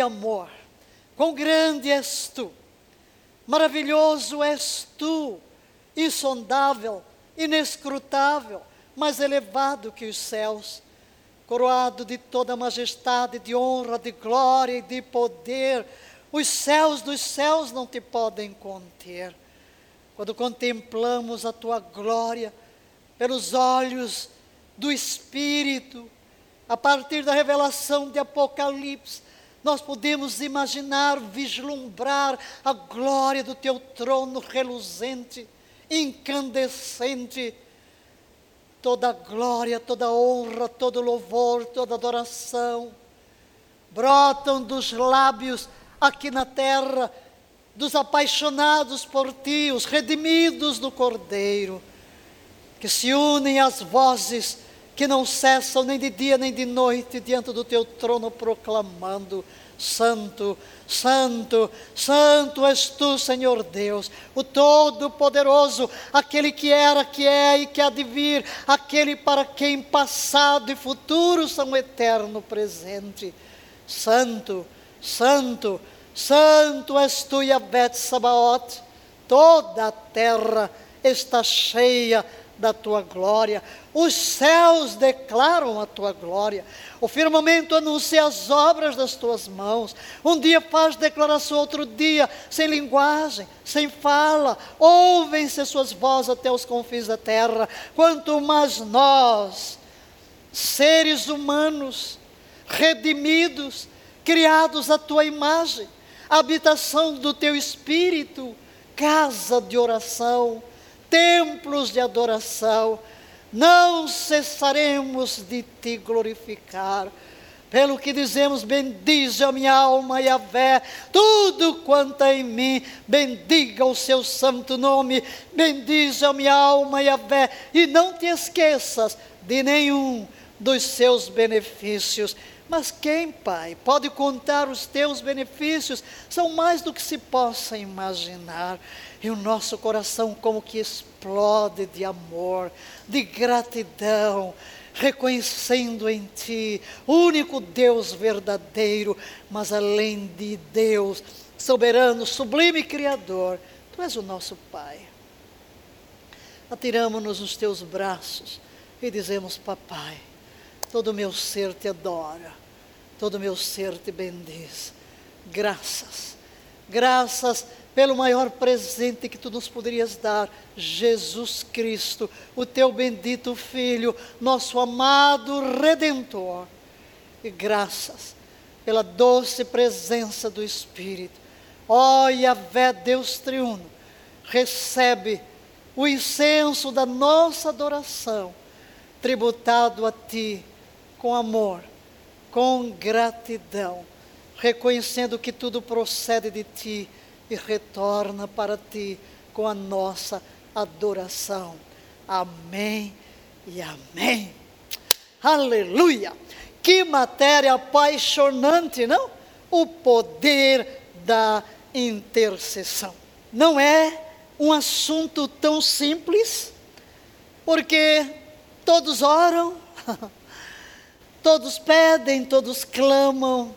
Amor, quão grande és tu, maravilhoso és tu, insondável, inescrutável, mais elevado que os céus, coroado de toda majestade, de honra, de glória e de poder. Os céus dos céus não te podem conter. Quando contemplamos a tua glória pelos olhos do Espírito, a partir da revelação de Apocalipse, nós podemos imaginar, vislumbrar a glória do teu trono reluzente, incandescente. Toda glória, toda honra, todo louvor, toda adoração brotam dos lábios aqui na terra dos apaixonados por ti, os redimidos do Cordeiro, que se unem às vozes que não cessam nem de dia nem de noite diante do teu trono, proclamando: Santo, Santo, Santo és tu, Senhor Deus, o Todo-Poderoso, aquele que era, que é e que há de vir, aquele para quem passado e futuro são eterno presente. Santo, Santo, Santo és tu, Yahvé Sabaoth, toda a terra está cheia da tua glória. Os céus declaram a tua glória. O firmamento anuncia as obras das tuas mãos. Um dia faz declaração, outro dia sem linguagem, sem fala. Ouvem-se suas vozes até os confins da terra. Quanto mais nós, seres humanos, redimidos, criados à tua imagem, habitação do teu espírito, casa de oração, templos de adoração, não cessaremos de te glorificar. Pelo que dizemos, bendize a minha alma e a vé, tudo quanto é em mim, bendiga o seu santo nome, bendize a minha alma e a vé, e não te esqueças de nenhum dos seus benefícios. Mas quem, Pai, pode contar os teus benefícios? São mais do que se possa imaginar. E o nosso coração, como que explode de amor, de gratidão, reconhecendo em Ti único Deus verdadeiro, mas além de Deus, soberano, sublime Criador, Tu és o nosso Pai. Atiramos-nos nos Teus braços e dizemos: Papai, todo o meu ser te adora todo o meu ser te bendiz. Graças, graças pelo maior presente que tu nos poderias dar, Jesus Cristo, o teu bendito Filho, nosso amado Redentor. E graças pela doce presença do Espírito. Ó oh, Yahvé, Deus triuno, recebe o incenso da nossa adoração, tributado a Ti com amor com gratidão, reconhecendo que tudo procede de ti e retorna para ti com a nossa adoração. Amém e amém. Aleluia! Que matéria apaixonante, não? O poder da intercessão. Não é um assunto tão simples, porque todos oram, Todos pedem, todos clamam,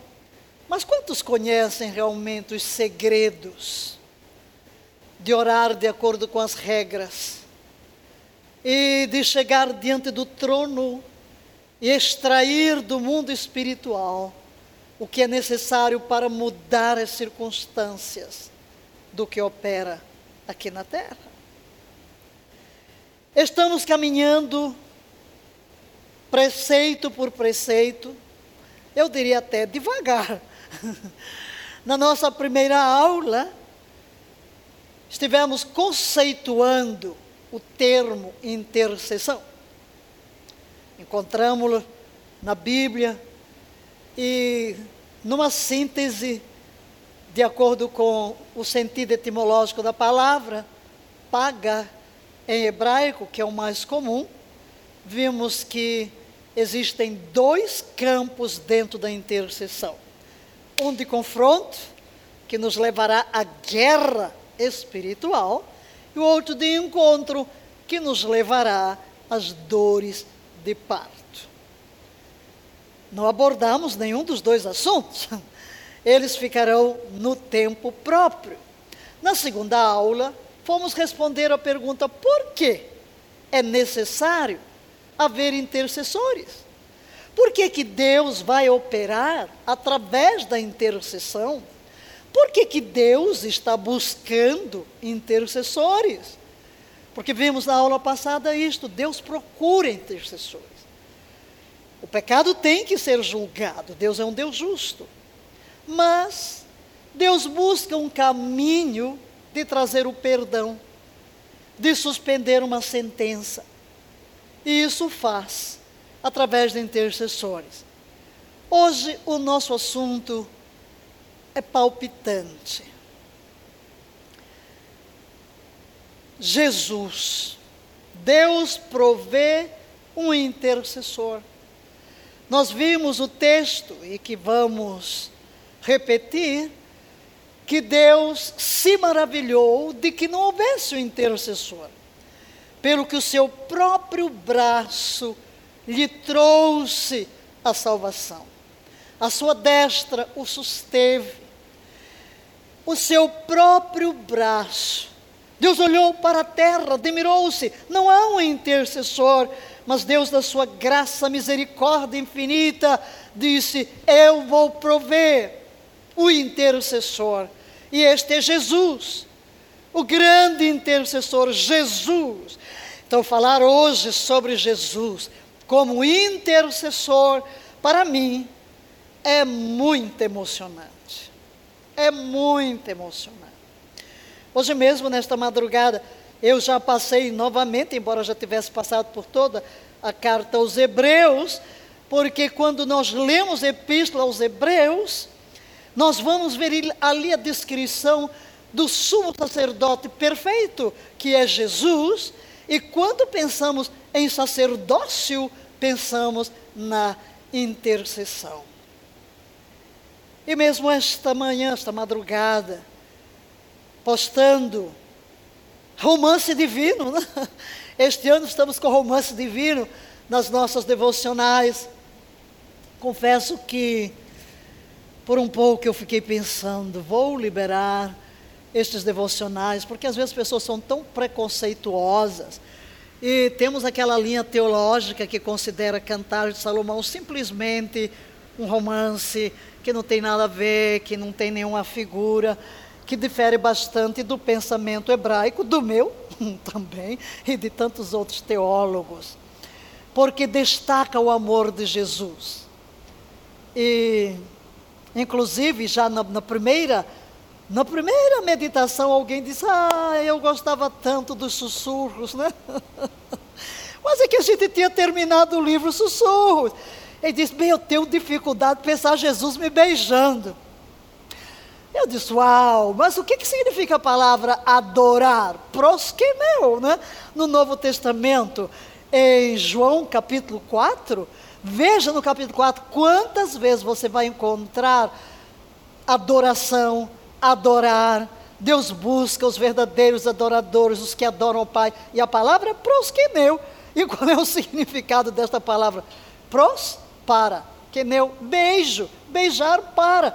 mas quantos conhecem realmente os segredos de orar de acordo com as regras e de chegar diante do trono e extrair do mundo espiritual o que é necessário para mudar as circunstâncias do que opera aqui na terra? Estamos caminhando preceito por preceito, eu diria até devagar. Na nossa primeira aula, estivemos conceituando o termo intercessão. Encontramos-lo na Bíblia e, numa síntese, de acordo com o sentido etimológico da palavra, paga em hebraico, que é o mais comum, vimos que existem dois campos dentro da intercessão: um de confronto, que nos levará à guerra espiritual, e o outro de encontro, que nos levará às dores de parto. Não abordamos nenhum dos dois assuntos. eles ficarão no tempo próprio. Na segunda aula, fomos responder a pergunta: por que é necessário haver intercessores? Por que, que Deus vai operar através da intercessão? Por que, que Deus está buscando intercessores? Porque vimos na aula passada isto: Deus procura intercessores. O pecado tem que ser julgado, Deus é um Deus justo. Mas Deus busca um caminho de trazer o perdão, de suspender uma sentença. E isso faz através de intercessores. Hoje o nosso assunto é palpitante. Jesus, Deus provê um intercessor. Nós vimos o texto e que vamos repetir que Deus se maravilhou de que não houvesse um intercessor, pelo que o seu próprio braço lhe trouxe a salvação. A sua destra o susteve. O seu próprio braço. Deus olhou para a terra, demirou-se. Não há um intercessor, mas Deus, da sua graça, misericórdia infinita, disse: Eu vou prover o intercessor. E este é Jesus, o grande intercessor, Jesus. Então, falar hoje sobre Jesus, como intercessor, para mim, é muito emocionante. É muito emocionante. Hoje mesmo, nesta madrugada, eu já passei novamente, embora já tivesse passado por toda a carta aos Hebreus, porque quando nós lemos a Epístola aos Hebreus, nós vamos ver ali a descrição do sumo sacerdote perfeito, que é Jesus, e quando pensamos em sacerdócio, pensamos na intercessão. E mesmo esta manhã, esta madrugada, postando romance divino, né? este ano estamos com romance divino nas nossas devocionais. Confesso que, por um pouco, eu fiquei pensando, vou liberar estes devocionais, porque às vezes as pessoas são tão preconceituosas e temos aquela linha teológica que considera Cantar de Salomão simplesmente um romance que não tem nada a ver, que não tem nenhuma figura, que difere bastante do pensamento hebraico, do meu também, e de tantos outros teólogos, porque destaca o amor de Jesus. E, inclusive, já na, na primeira na primeira meditação, alguém disse: Ah, eu gostava tanto dos sussurros, né? Mas é que a gente tinha terminado o livro Sussurros. Ele disse: Bem, eu tenho dificuldade de pensar Jesus me beijando. Eu disse: Uau, mas o que, que significa a palavra adorar? Prosqueneu, né? No Novo Testamento, em João capítulo 4. Veja no capítulo 4 quantas vezes você vai encontrar adoração, adorar. Deus busca os verdadeiros adoradores, os que adoram o Pai. E a palavra é prosqueneu. E qual é o significado desta palavra? Pros, para. Queneu, beijo. Beijar, para.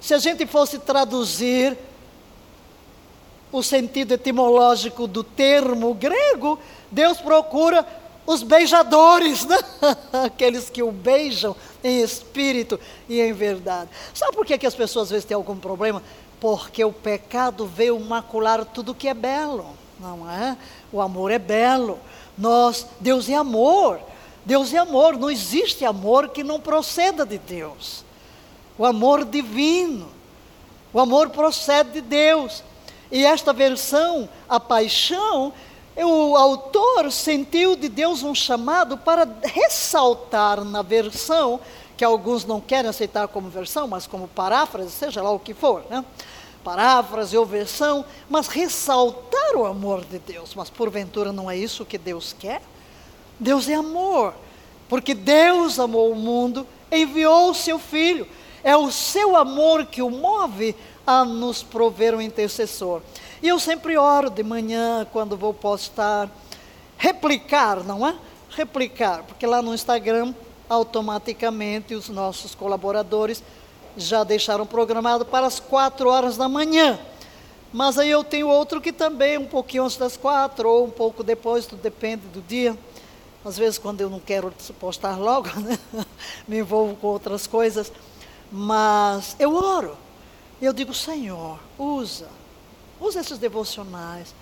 Se a gente fosse traduzir o sentido etimológico do termo grego, Deus procura os beijadores, né? aqueles que o beijam em espírito e em verdade. Sabe por que, que as pessoas às vezes têm algum problema? Porque o pecado veio macular tudo que é belo, não é? O amor é belo. Nós, Deus é amor. Deus é amor, não existe amor que não proceda de Deus. O amor divino. O amor procede de Deus. E esta versão, a paixão, o autor sentiu de Deus um chamado para ressaltar na versão que alguns não querem aceitar como versão, mas como paráfrase, seja lá o que for, né? paráfrase ou versão, mas ressaltar o amor de Deus. Mas porventura não é isso que Deus quer? Deus é amor, porque Deus amou o mundo, enviou o seu Filho. É o seu amor que o move a nos prover um intercessor. E eu sempre oro de manhã, quando vou postar, replicar, não é? Replicar, porque lá no Instagram automaticamente os nossos colaboradores já deixaram programado para as quatro horas da manhã. Mas aí eu tenho outro que também um pouquinho antes das quatro, ou um pouco depois, tudo depende do dia. Às vezes quando eu não quero postar logo, né? me envolvo com outras coisas. Mas eu oro. Eu digo, Senhor, usa, usa esses devocionais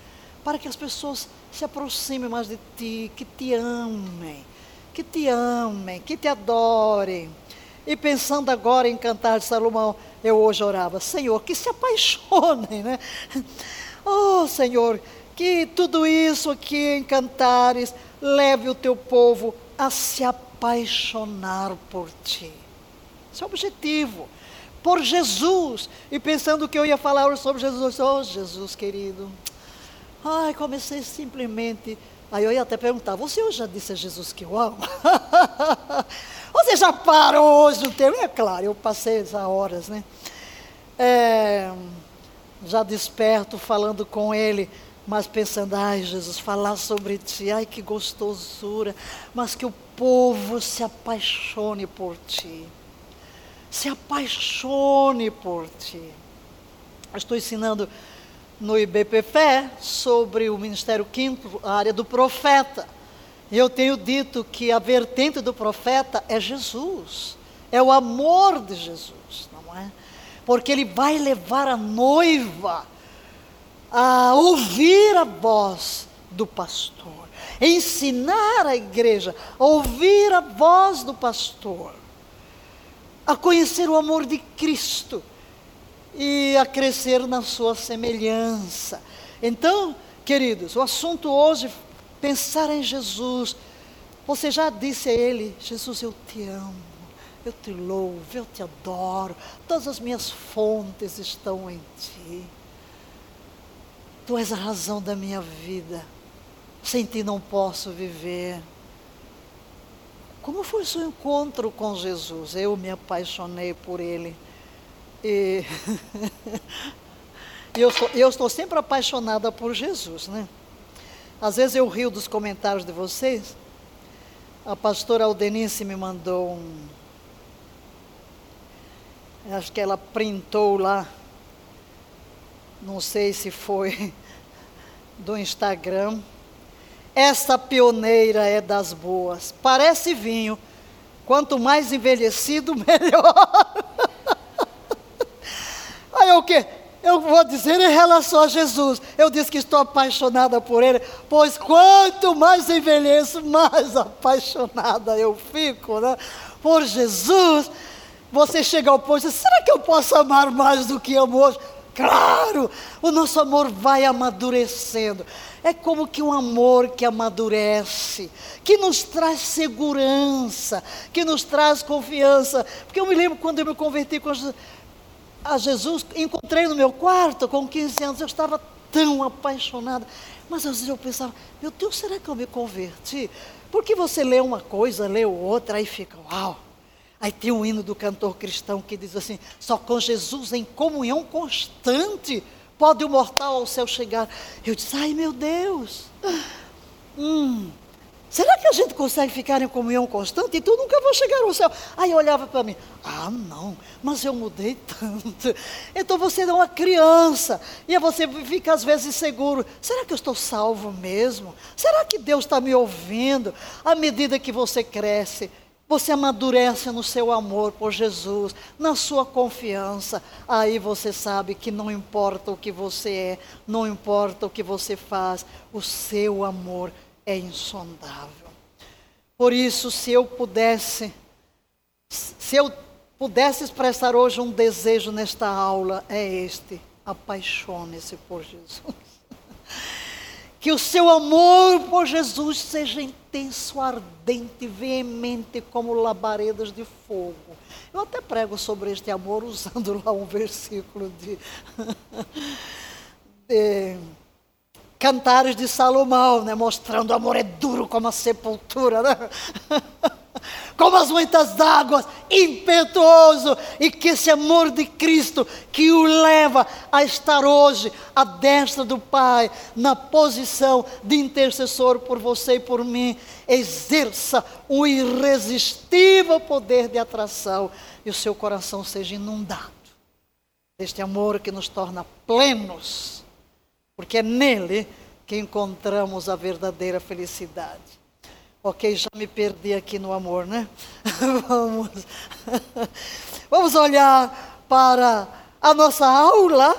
para que as pessoas se aproximem mais de ti, que te amem, que te amem, que te adorem. E pensando agora em cantar de Salomão, eu hoje orava, Senhor, que se apaixonem, né? Oh, Senhor, que tudo isso aqui em cantares leve o teu povo a se apaixonar por ti. Esse é o objetivo. Por Jesus. E pensando que eu ia falar sobre Jesus, oh Jesus querido. Ai, comecei simplesmente. Aí eu ia até perguntar: você hoje já disse a Jesus que eu amo? você já parou hoje no tempo? É claro, eu passei as horas, né? é, já desperto falando com ele, mas pensando, ai Jesus, falar sobre ti, ai que gostosura, mas que o povo se apaixone por ti. Se apaixone por ti. estou ensinando no IBPFE sobre o Ministério Quinto, a área do profeta. E eu tenho dito que a vertente do profeta é Jesus, é o amor de Jesus, não é? porque ele vai levar a noiva a ouvir a voz do pastor, ensinar a igreja a ouvir a voz do pastor, a conhecer o amor de Cristo e a crescer na sua semelhança. Então, queridos, o assunto hoje pensar em Jesus. Você já disse a ele: Jesus, eu te amo. Eu te louvo, eu te adoro. Todas as minhas fontes estão em ti. Tu és a razão da minha vida. Sem ti não posso viver. Como foi o seu encontro com Jesus? Eu me apaixonei por ele. E eu, sou, eu estou sempre apaixonada por Jesus, né? Às vezes eu rio dos comentários de vocês. A pastora Aldenice me mandou um, Acho que ela printou lá. Não sei se foi do Instagram. Essa pioneira é das boas. Parece vinho. Quanto mais envelhecido, melhor. Aí o que? Eu vou dizer em relação a Jesus. Eu disse que estou apaixonada por Ele, pois quanto mais envelheço, mais apaixonada eu fico, né? Por Jesus você chega ao ponto e diz, será que eu posso amar mais do que amo hoje? Claro, o nosso amor vai amadurecendo. É como que um amor que amadurece, que nos traz segurança, que nos traz confiança. Porque eu me lembro quando eu me converti a Jesus, encontrei no meu quarto com 15 anos, eu estava tão apaixonada. Mas às vezes eu pensava, meu Deus, será que eu me converti? Porque você lê uma coisa, lê outra, aí fica, uau. Aí tem um hino do cantor cristão que diz assim: só com Jesus em comunhão constante pode o mortal ao céu chegar. Eu disse: ai meu Deus, hum, será que a gente consegue ficar em comunhão constante? Então nunca vou chegar ao céu. Aí olhava para mim: ah, não, mas eu mudei tanto. Então você é uma criança e você fica às vezes inseguro: será que eu estou salvo mesmo? Será que Deus está me ouvindo? À medida que você cresce, você amadurece no seu amor por Jesus, na sua confiança. Aí você sabe que não importa o que você é, não importa o que você faz, o seu amor é insondável. Por isso, se eu pudesse, se eu pudesse expressar hoje um desejo nesta aula, é este: apaixone-se por Jesus. Que o seu amor por Jesus seja intenso, ardente, veemente, como labaredas de fogo. Eu até prego sobre este amor usando lá um versículo de, de Cantares de Salomão, né, mostrando o amor é duro como a sepultura. Né? como as muitas águas, impetuoso, e que esse amor de Cristo que o leva a estar hoje à destra do Pai, na posição de intercessor por você e por mim, exerça um irresistível poder de atração e o seu coração seja inundado deste amor que nos torna plenos, porque é nele que encontramos a verdadeira felicidade. Ok, já me perdi aqui no amor, né? Vamos. Vamos olhar para a nossa aula.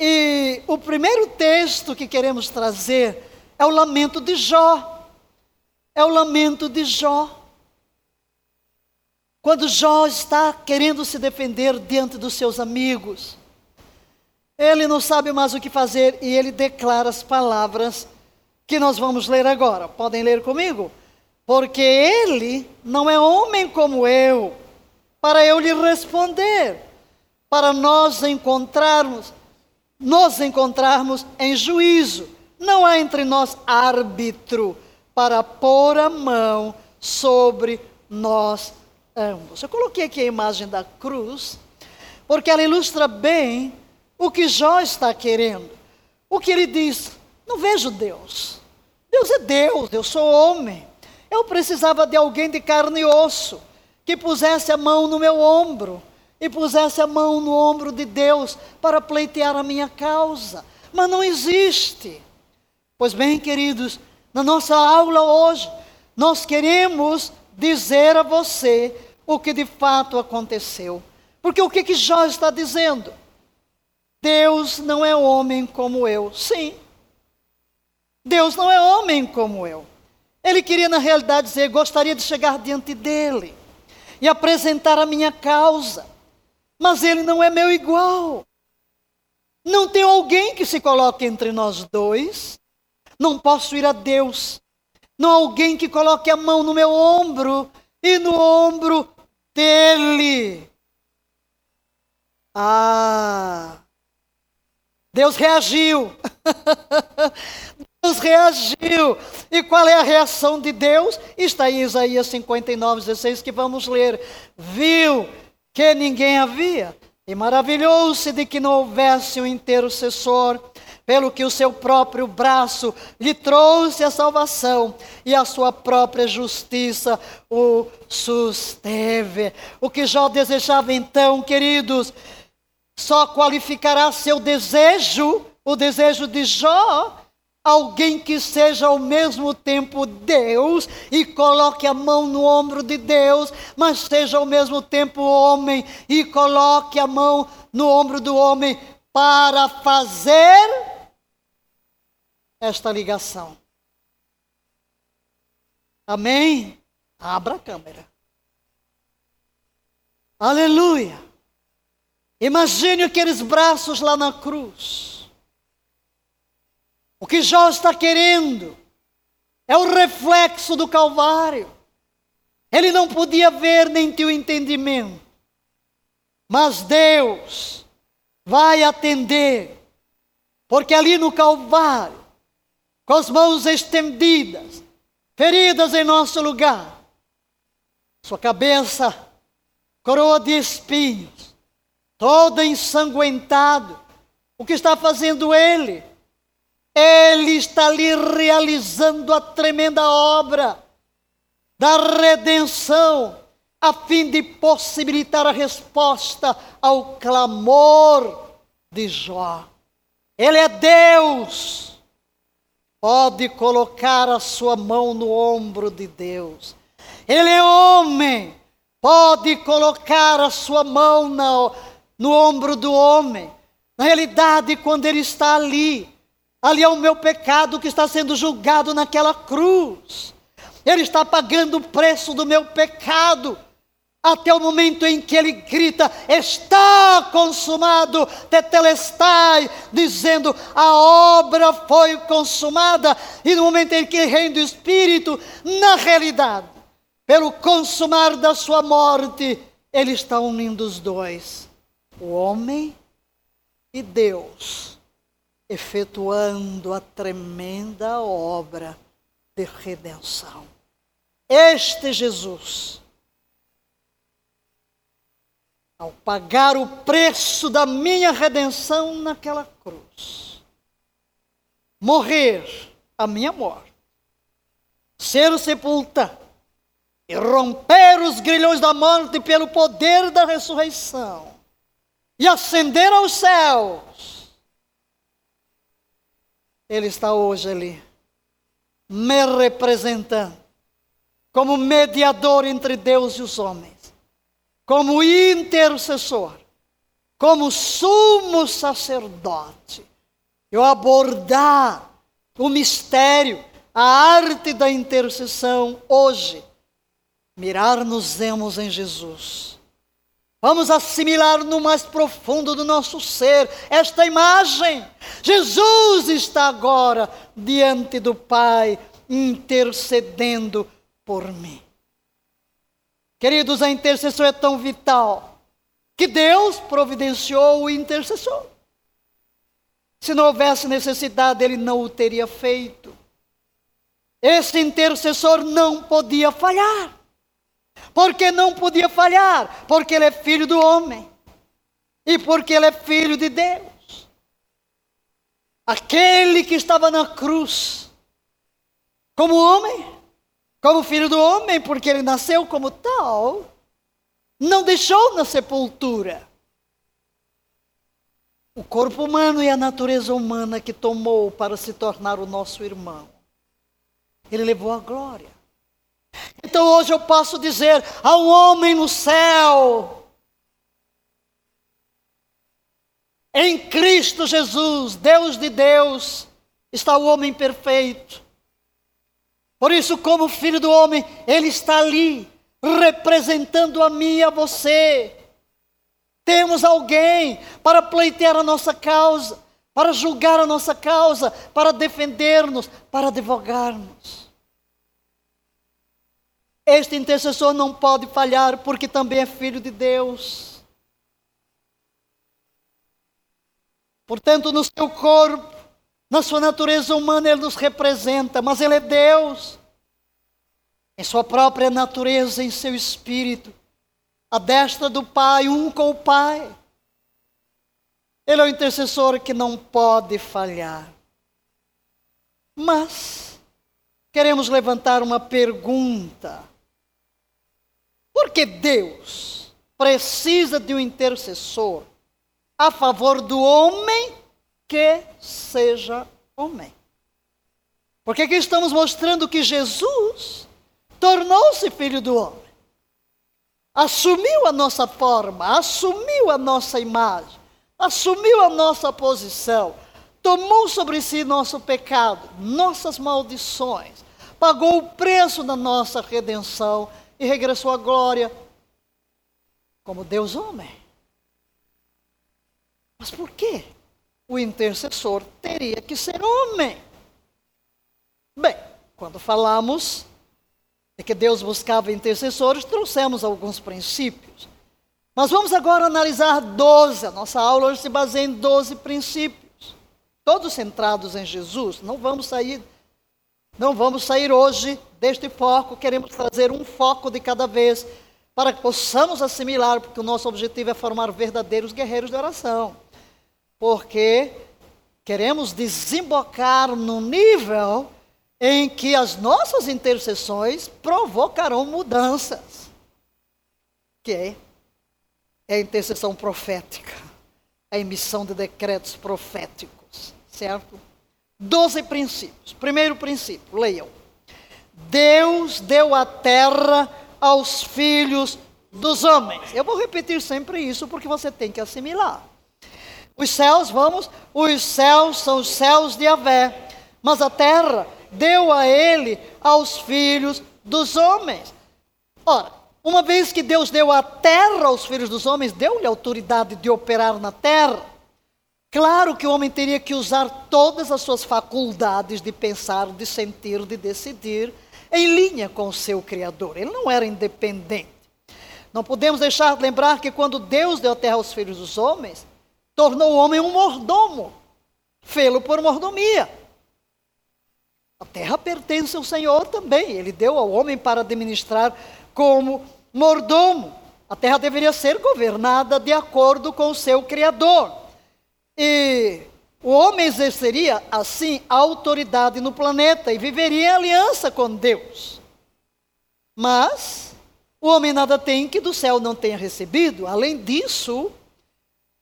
E o primeiro texto que queremos trazer é o lamento de Jó. É o lamento de Jó. Quando Jó está querendo se defender diante dos seus amigos, ele não sabe mais o que fazer e ele declara as palavras que nós vamos ler agora. Podem ler comigo? porque ele não é homem como eu, para eu lhe responder, para nós encontrarmos, nos encontrarmos em juízo. Não há entre nós árbitro para pôr a mão sobre nós ambos. Eu coloquei aqui a imagem da cruz, porque ela ilustra bem o que Jó está querendo. O que ele diz: Não vejo Deus. Deus é Deus, eu sou homem. Eu precisava de alguém de carne e osso, que pusesse a mão no meu ombro e pusesse a mão no ombro de Deus para pleitear a minha causa. Mas não existe. Pois bem, queridos, na nossa aula hoje, nós queremos dizer a você o que de fato aconteceu. Porque o que, que Jó está dizendo? Deus não é homem como eu. Sim. Deus não é homem como eu. Ele queria, na realidade, dizer: gostaria de chegar diante dele e apresentar a minha causa, mas ele não é meu igual. Não tem alguém que se coloque entre nós dois. Não posso ir a Deus. Não há alguém que coloque a mão no meu ombro e no ombro dele. Ah! Deus reagiu. Deus reagiu. E qual é a reação de Deus? Está em Isaías 59, 16, que vamos ler. Viu que ninguém havia, e maravilhou-se de que não houvesse um intercessor, pelo que o seu próprio braço lhe trouxe a salvação, e a sua própria justiça o susteve. O que Jó desejava então, queridos, só qualificará seu desejo, o desejo de Jó, alguém que seja ao mesmo tempo Deus e coloque a mão no ombro de Deus, mas seja ao mesmo tempo homem e coloque a mão no ombro do homem para fazer esta ligação. Amém? Abra a câmera. Aleluia. Imagine aqueles braços lá na cruz. O que Jó está querendo é o reflexo do Calvário. Ele não podia ver nem ter o entendimento. Mas Deus vai atender, porque ali no Calvário, com as mãos estendidas, feridas em nosso lugar, sua cabeça, coroa de espinhos, toda ensanguentado, o que está fazendo ele? Ele está ali realizando a tremenda obra da redenção, a fim de possibilitar a resposta ao clamor de Jó. Ele é Deus. Pode colocar a sua mão no ombro de Deus. Ele é homem. Pode colocar a sua mão no, no ombro do homem. Na realidade, quando ele está ali, Ali é o meu pecado que está sendo julgado naquela cruz. Ele está pagando o preço do meu pecado. Até o momento em que ele grita: Está consumado, tetelestai, dizendo: A obra foi consumada. E no momento em que rende o Espírito, na realidade, pelo consumar da sua morte, ele está unindo os dois, o homem e Deus efetuando a tremenda obra de redenção. Este Jesus, ao pagar o preço da minha redenção naquela cruz, morrer a minha morte, ser sepultado e romper os grilhões da morte pelo poder da ressurreição e ascender aos céus. Ele está hoje ali, me representando, como mediador entre Deus e os homens, como intercessor, como sumo sacerdote. Eu abordar o mistério, a arte da intercessão hoje. Mirar-nos-emos em Jesus. Vamos assimilar no mais profundo do nosso ser esta imagem. Jesus está agora diante do Pai, intercedendo por mim. Queridos, a intercessão é tão vital que Deus providenciou o intercessor. Se não houvesse necessidade, ele não o teria feito. Esse intercessor não podia falhar. Porque não podia falhar? Porque ele é filho do homem. E porque ele é filho de Deus. Aquele que estava na cruz, como homem, como filho do homem, porque ele nasceu como tal, não deixou na sepultura o corpo humano e a natureza humana que tomou para se tornar o nosso irmão. Ele levou a glória. Então hoje eu posso dizer: há um homem no céu, em Cristo Jesus, Deus de Deus, está o homem perfeito. Por isso, como filho do homem, ele está ali, representando a mim e a você. Temos alguém para pleitear a nossa causa, para julgar a nossa causa, para defender-nos, para advogar-nos. Este intercessor não pode falhar porque também é filho de Deus. Portanto, no seu corpo, na sua natureza humana, ele nos representa, mas ele é Deus. Em sua própria natureza, em seu espírito, a destra do Pai, um com o Pai. Ele é o intercessor que não pode falhar. Mas queremos levantar uma pergunta. Por que Deus precisa de um intercessor a favor do homem que seja homem? Porque aqui estamos mostrando que Jesus tornou-se filho do homem assumiu a nossa forma, assumiu a nossa imagem, assumiu a nossa posição, tomou sobre si nosso pecado, nossas maldições, pagou o preço da nossa redenção e regressou à glória como Deus homem. Mas por que o intercessor teria que ser homem? Bem, quando falamos de que Deus buscava intercessores, trouxemos alguns princípios. Mas vamos agora analisar 12. A nossa aula hoje se baseia em 12 princípios, todos centrados em Jesus. Não vamos sair não vamos sair hoje deste foco, queremos trazer um foco de cada vez para que possamos assimilar, porque o nosso objetivo é formar verdadeiros guerreiros de oração. Porque queremos desembocar no nível em que as nossas intercessões provocarão mudanças, que é, é a intercessão profética, a emissão de decretos proféticos, certo? Doze princípios. Primeiro princípio, leiam. Deus deu a terra aos filhos dos homens. Eu vou repetir sempre isso porque você tem que assimilar. Os céus, vamos, os céus são os céus de Avé, mas a terra deu a ele aos filhos dos homens. Ora, uma vez que Deus deu a terra aos filhos dos homens, deu-lhe autoridade de operar na terra. Claro que o homem teria que usar todas as suas faculdades de pensar, de sentir, de decidir, em linha com o seu Criador. Ele não era independente. Não podemos deixar de lembrar que quando Deus deu a terra aos filhos dos homens, tornou o homem um mordomo, fê-lo por mordomia. A terra pertence ao Senhor também. Ele deu ao homem para administrar como mordomo. A terra deveria ser governada de acordo com o seu Criador. E o homem exerceria, assim, a autoridade no planeta e viveria em aliança com Deus. Mas o homem nada tem que do céu não tenha recebido. Além disso,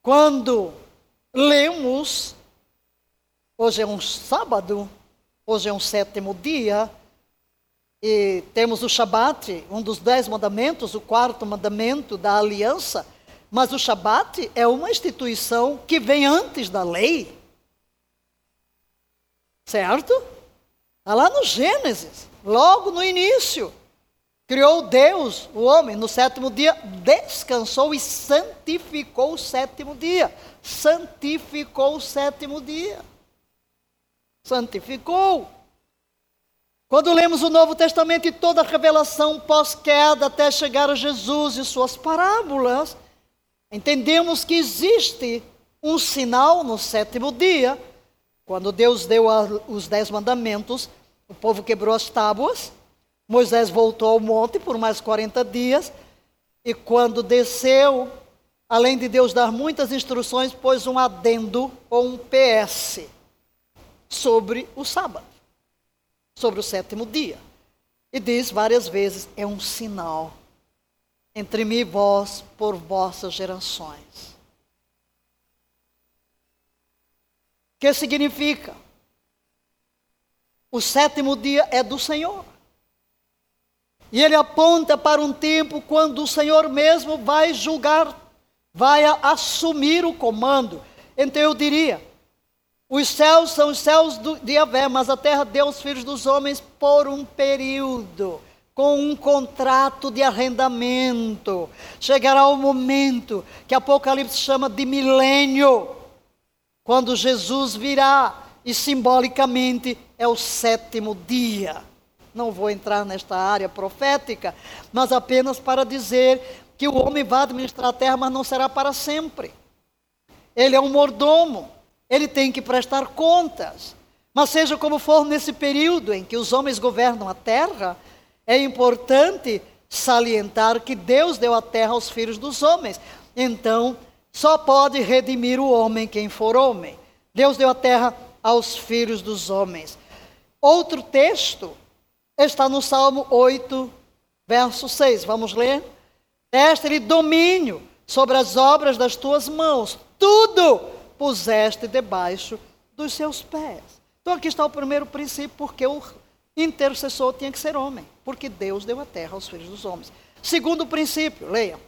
quando lemos, hoje é um sábado, hoje é um sétimo dia, e temos o Shabat, um dos dez mandamentos, o quarto mandamento da aliança, mas o Shabat é uma instituição que vem antes da lei. Certo? Está lá no Gênesis, logo no início. Criou Deus o homem no sétimo dia, descansou e santificou o sétimo dia. Santificou o sétimo dia. Santificou. Quando lemos o Novo Testamento e toda a revelação pós-queda até chegar a Jesus e suas parábolas, entendemos que existe um sinal no sétimo dia, quando Deus deu os dez mandamentos, o povo quebrou as tábuas, Moisés voltou ao monte por mais 40 dias, e quando desceu, além de Deus dar muitas instruções, pôs um adendo ou um PS sobre o sábado sobre o sétimo dia. E diz várias vezes: é um sinal entre mim e vós por vossas gerações. O que significa? O sétimo dia é do Senhor. E ele aponta para um tempo quando o Senhor mesmo vai julgar, vai assumir o comando. Então eu diria: os céus são os céus de Yahvé, mas a terra deu os filhos dos homens por um período, com um contrato de arrendamento. Chegará o momento que Apocalipse chama de milênio, quando Jesus virá e simbolicamente é o sétimo dia. Não vou entrar nesta área profética, mas apenas para dizer que o homem vai administrar a terra, mas não será para sempre. Ele é um mordomo ele tem que prestar contas. Mas seja como for, nesse período em que os homens governam a terra, é importante salientar que Deus deu a terra aos filhos dos homens. Então, só pode redimir o homem quem for homem. Deus deu a terra aos filhos dos homens. Outro texto está no Salmo 8, verso 6. Vamos ler? Deste-lhe domínio sobre as obras das tuas mãos. Tudo puseste debaixo dos seus pés. Então aqui está o primeiro princípio, porque o intercessor tinha que ser homem, porque Deus deu a terra aos filhos dos homens. Segundo princípio, leia.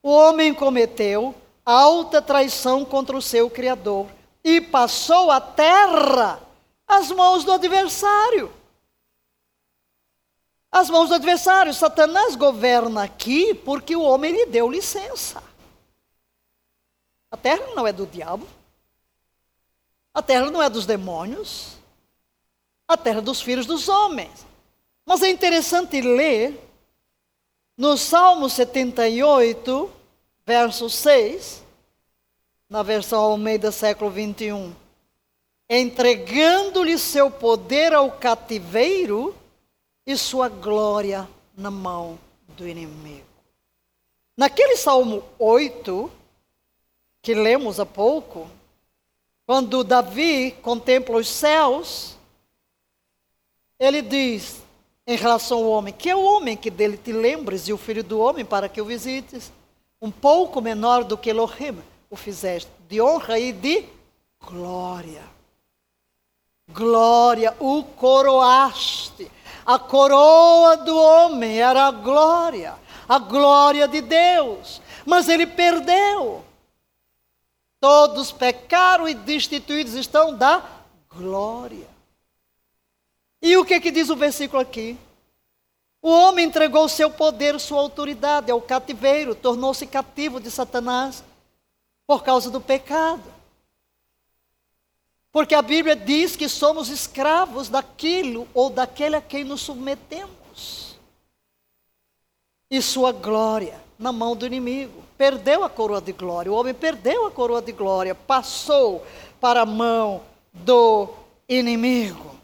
O homem cometeu alta traição contra o seu Criador e passou a terra às mãos do adversário. As mãos do adversário. Satanás governa aqui porque o homem lhe deu licença. A terra não é do diabo. A terra não é dos demônios, a terra é dos filhos dos homens. Mas é interessante ler no Salmo 78, verso 6, na versão Almeida século 21, entregando-lhe seu poder ao cativeiro e sua glória na mão do inimigo. Naquele Salmo 8, que lemos há pouco, quando Davi contempla os céus, ele diz em relação ao homem: Que é o homem que dele te lembres e o filho do homem para que o visites? Um pouco menor do que Elohim o fizeste, de honra e de glória. Glória, o coroaste. A coroa do homem era a glória, a glória de Deus. Mas ele perdeu. Todos pecaram e destituídos estão da glória. E o que, é que diz o versículo aqui? O homem entregou o seu poder, sua autoridade ao cativeiro, tornou-se cativo de Satanás por causa do pecado. Porque a Bíblia diz que somos escravos daquilo ou daquele a quem nos submetemos. E sua glória na mão do inimigo. Perdeu a coroa de glória. O homem perdeu a coroa de glória, passou para a mão do inimigo.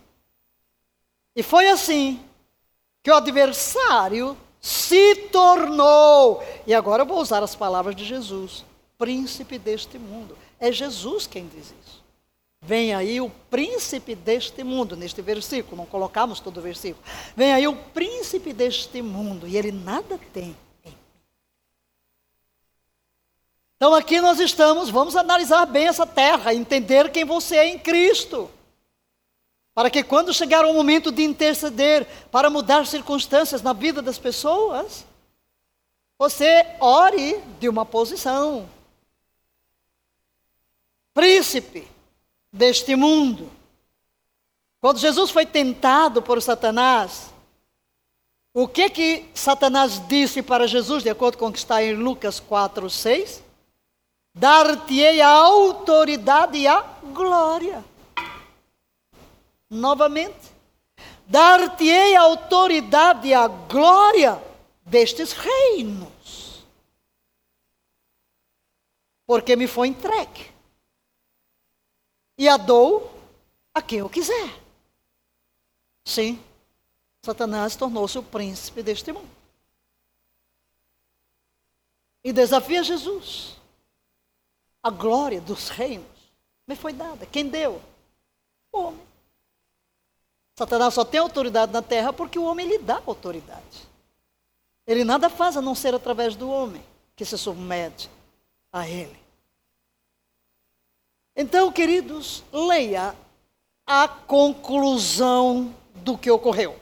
E foi assim que o adversário se tornou, e agora eu vou usar as palavras de Jesus, príncipe deste mundo. É Jesus quem diz isso. Vem aí o príncipe deste mundo, neste versículo, não colocamos todo o versículo. Vem aí o príncipe deste mundo, e ele nada tem Então aqui nós estamos, vamos analisar bem essa terra, entender quem você é em Cristo. Para que quando chegar o momento de interceder para mudar circunstâncias na vida das pessoas, você ore de uma posição. Príncipe deste mundo. Quando Jesus foi tentado por Satanás, o que que Satanás disse para Jesus, de acordo com o que está em Lucas 4, 6? Dar-te-ei a autoridade e a glória. Novamente. Dar-te-ei autoridade e a glória destes reinos. Porque me foi entregue. E a dou a quem eu quiser. Sim, Satanás tornou-se o príncipe deste mundo. E desafia Jesus a glória dos reinos me foi dada. Quem deu? O homem. Satanás só tem autoridade na terra porque o homem lhe dá autoridade. Ele nada faz a não ser através do homem que se submete a ele. Então, queridos, leia a conclusão do que ocorreu.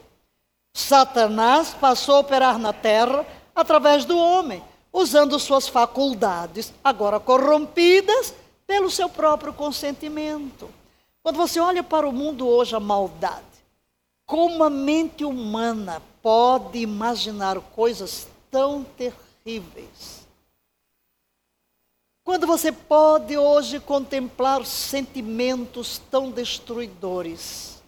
Satanás passou a operar na terra através do homem usando suas faculdades, agora corrompidas pelo seu próprio consentimento. Quando você olha para o mundo hoje, a maldade, como a mente humana pode imaginar coisas tão terríveis? Quando você pode hoje contemplar sentimentos tão destruidores,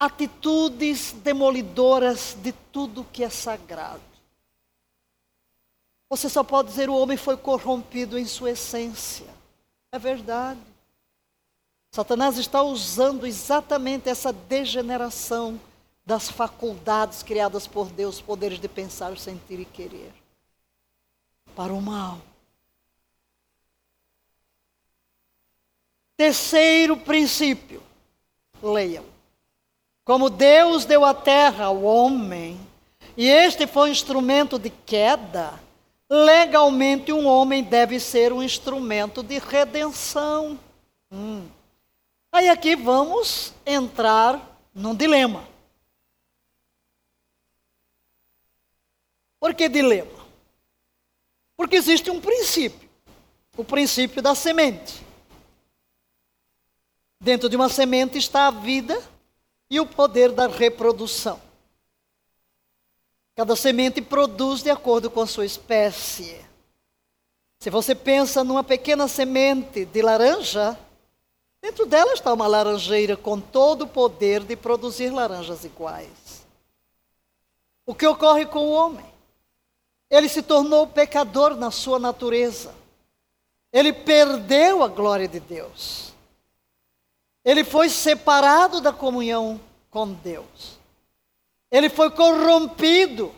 atitudes demolidoras de tudo que é sagrado. Você só pode dizer o homem foi corrompido em sua essência. É verdade. Satanás está usando exatamente essa degeneração das faculdades criadas por Deus, poderes de pensar, sentir e querer, para o mal. Terceiro princípio, leiam. Como Deus deu a terra ao homem, e este foi um instrumento de queda, legalmente um homem deve ser um instrumento de redenção. Hum. Aí aqui vamos entrar num dilema. Por que dilema? Porque existe um princípio, o princípio da semente. Dentro de uma semente está a vida e o poder da reprodução. Cada semente produz de acordo com a sua espécie. Se você pensa numa pequena semente de laranja, dentro dela está uma laranjeira com todo o poder de produzir laranjas iguais. O que ocorre com o homem? Ele se tornou pecador na sua natureza. Ele perdeu a glória de Deus. Ele foi separado da comunhão com Deus. Ele foi corrompido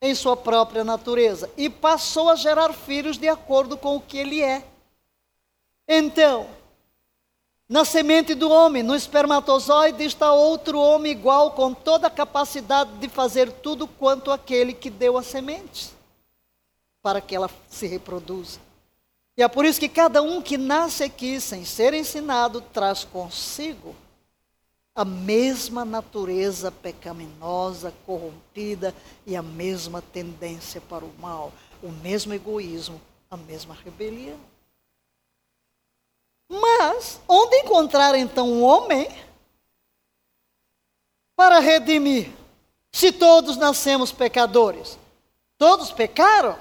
em sua própria natureza e passou a gerar filhos de acordo com o que ele é. Então, na semente do homem, no espermatozoide, está outro homem igual, com toda a capacidade de fazer tudo quanto aquele que deu a semente, para que ela se reproduza. E é por isso que cada um que nasce aqui sem ser ensinado traz consigo a mesma natureza pecaminosa, corrompida e a mesma tendência para o mal, o mesmo egoísmo, a mesma rebelião. Mas, onde encontrar então um homem para redimir? Se todos nascemos pecadores, todos pecaram?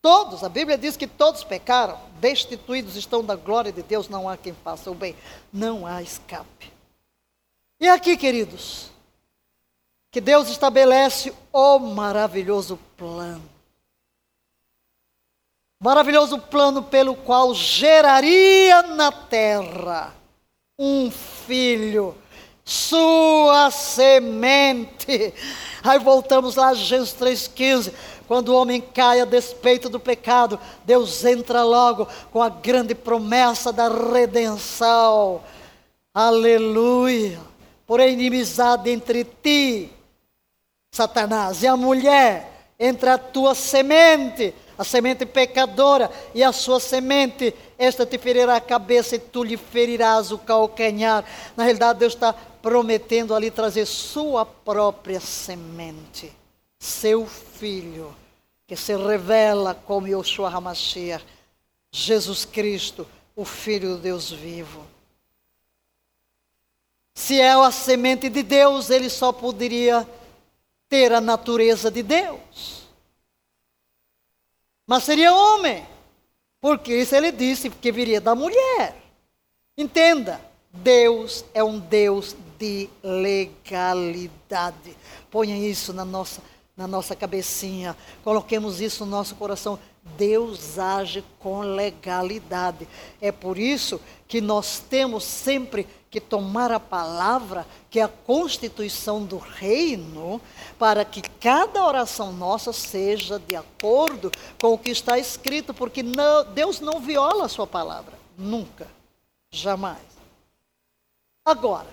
Todos, a Bíblia diz que todos pecaram, destituídos estão da glória de Deus, não há quem faça o bem, não há escape. E aqui, queridos, que Deus estabelece o maravilhoso plano. Maravilhoso plano pelo qual geraria na terra um filho sua semente. Aí voltamos lá, Gênesis 3,15. Quando o homem cai a despeito do pecado, Deus entra logo com a grande promessa da redenção. Aleluia. Por inimizade entre ti, Satanás, e a mulher, entre a tua semente, a semente pecadora, e a sua semente, esta te ferirá a cabeça e tu lhe ferirás o calcanhar. Na realidade, Deus está prometendo ali trazer sua própria semente, seu filho, que se revela como Yoshua HaMashiach, Jesus Cristo, o Filho do Deus vivo. Se é a semente de Deus, ele só poderia ter a natureza de Deus. Mas seria homem, porque isso ele disse que viria da mulher. Entenda, Deus é um Deus de legalidade. Ponha isso na nossa, na nossa cabecinha, coloquemos isso no nosso coração. Deus age com legalidade. É por isso que nós temos sempre que tomar a palavra, que é a constituição do reino, para que cada oração nossa seja de acordo com o que está escrito, porque não, Deus não viola a sua palavra, nunca, jamais. Agora,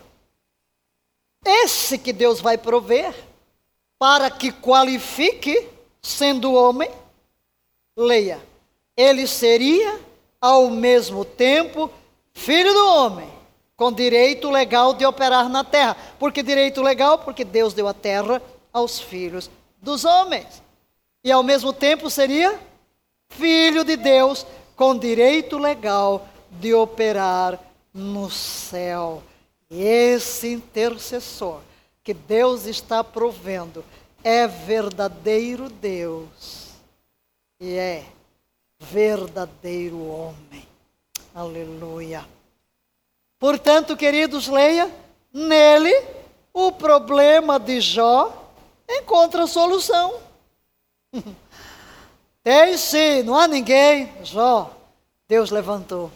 esse que Deus vai prover, para que qualifique, sendo homem, leia, ele seria ao mesmo tempo filho do homem com direito legal de operar na terra. Por que direito legal? Porque Deus deu a terra aos filhos dos homens. E ao mesmo tempo seria filho de Deus com direito legal de operar no céu. E esse intercessor que Deus está provendo é verdadeiro Deus e é verdadeiro homem. Aleluia. Portanto, queridos, leia, nele o problema de Jó encontra solução. Tem sim, não há ninguém. Jó, Deus levantou.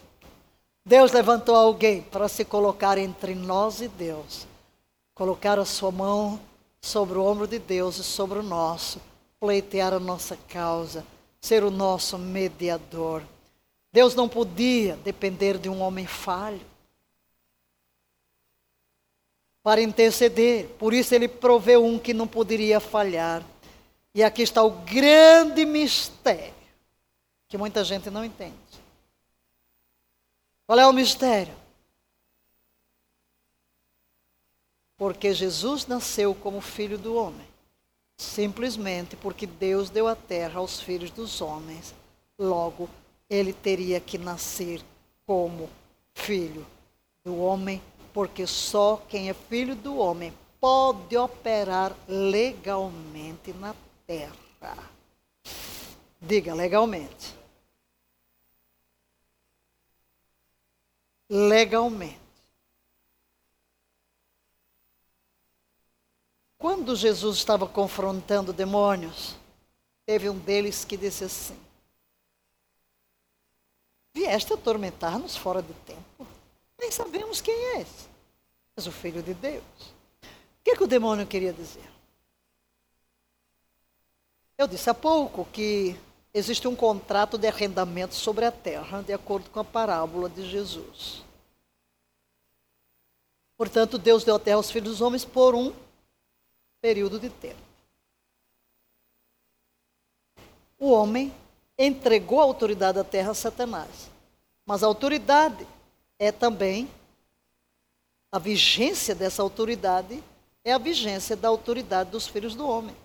Deus levantou alguém para se colocar entre nós e Deus. Colocar a sua mão sobre o ombro de Deus e sobre o nosso. Pleitear a nossa causa. Ser o nosso mediador. Deus não podia depender de um homem falho para interceder. Por isso ele proveu um que não poderia falhar. E aqui está o grande mistério, que muita gente não entende. Qual é o mistério? Porque Jesus nasceu como filho do homem. Simplesmente porque Deus deu a terra aos filhos dos homens. Logo, ele teria que nascer como filho do homem porque só quem é filho do homem pode operar legalmente na terra. Diga legalmente. Legalmente. Quando Jesus estava confrontando demônios, teve um deles que disse assim: Vieste atormentar-nos fora do tempo? Nem sabemos quem é esse. Mas o Filho de Deus. O que, é que o demônio queria dizer? Eu disse há pouco que existe um contrato de arrendamento sobre a terra, de acordo com a parábola de Jesus. Portanto, Deus deu a terra aos filhos dos homens por um período de tempo. O homem entregou a autoridade da terra a Satanás. Mas a autoridade é também a vigência dessa autoridade é a vigência da autoridade dos filhos do homem.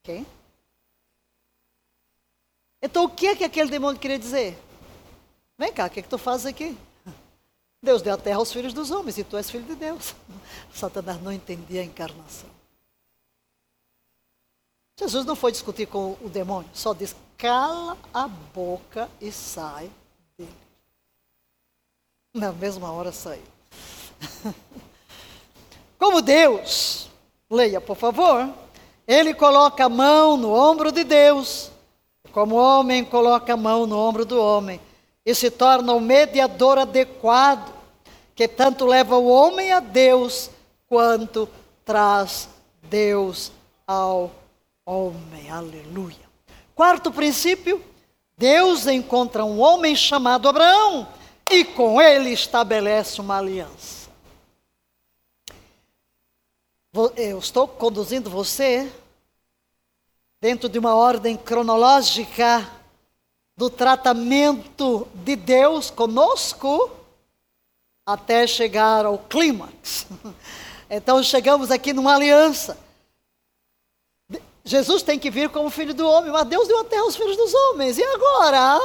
Ok? Então o que é que aquele demônio queria dizer? Vem cá, o que é que tu fazes aqui? Deus deu a terra aos filhos dos homens e tu és filho de Deus. Satanás não entendia a encarnação. Jesus não foi discutir com o demônio, só disse: cala a boca e sai na mesma hora saiu. Como Deus, leia por favor, ele coloca a mão no ombro de Deus, como o homem coloca a mão no ombro do homem, e se torna o mediador adequado, que tanto leva o homem a Deus, quanto traz Deus ao homem. Aleluia. Quarto princípio: Deus encontra um homem chamado Abraão e com ele estabelece uma aliança. Eu estou conduzindo você dentro de uma ordem cronológica do tratamento de Deus conosco até chegar ao clímax. Então chegamos aqui numa aliança. Jesus tem que vir como filho do homem, mas Deus deu a terra aos filhos dos homens. E agora?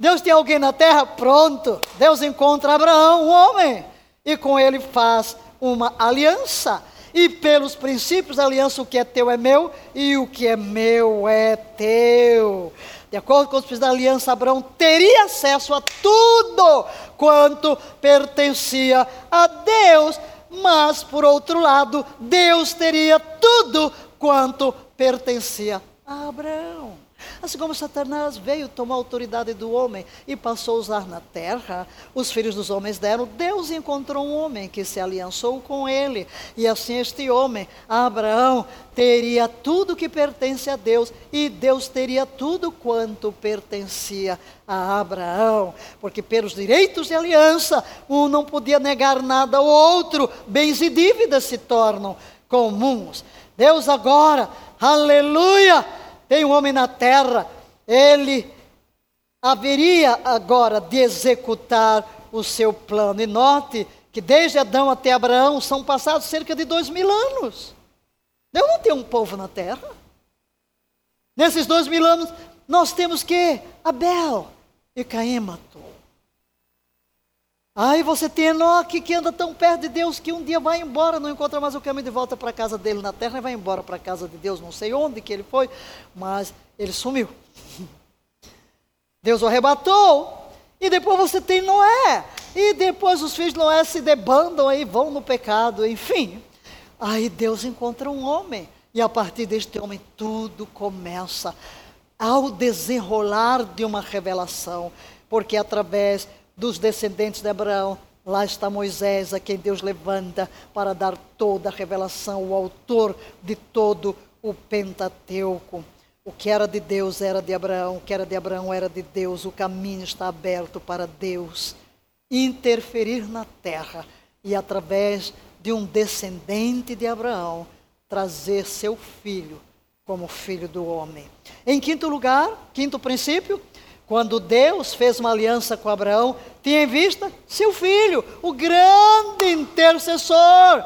Deus tem alguém na terra? Pronto. Deus encontra Abraão, um homem, e com ele faz uma aliança. E pelos princípios da aliança, o que é teu é meu, e o que é meu é teu. De acordo com os princípios da aliança, Abraão teria acesso a tudo quanto pertencia a Deus, mas, por outro lado, Deus teria tudo quanto pertencia a Abraão. Assim como Satanás veio tomar a autoridade do homem e passou a usar na terra, os filhos dos homens deram, Deus encontrou um homem que se aliançou com ele. E assim este homem, Abraão, teria tudo que pertence a Deus e Deus teria tudo quanto pertencia a Abraão. Porque pelos direitos de aliança, um não podia negar nada ao outro, bens e dívidas se tornam comuns. Deus agora, aleluia! Tem um homem na terra, ele haveria agora de executar o seu plano. E note que desde Adão até Abraão são passados cerca de dois mil anos. Deus não tem um povo na terra. Nesses dois mil anos, nós temos que Abel e matou. Aí você tem Enoque que anda tão perto de Deus que um dia vai embora, não encontra mais o caminho de volta para a casa dele na terra e vai embora para a casa de Deus, não sei onde que ele foi, mas ele sumiu. Deus o arrebatou. E depois você tem Noé. E depois os filhos de Noé se debandam aí, vão no pecado, enfim. Aí Deus encontra um homem. E a partir deste homem tudo começa ao desenrolar de uma revelação. Porque através dos descendentes de Abraão. Lá está Moisés, a quem Deus levanta para dar toda a revelação, o autor de todo o Pentateuco. O que era de Deus era de Abraão, o que era de Abraão era de Deus. O caminho está aberto para Deus interferir na terra e, através de um descendente de Abraão, trazer seu filho como filho do homem. Em quinto lugar, quinto princípio, quando Deus fez uma aliança com Abraão, tinha em vista seu filho, o grande intercessor.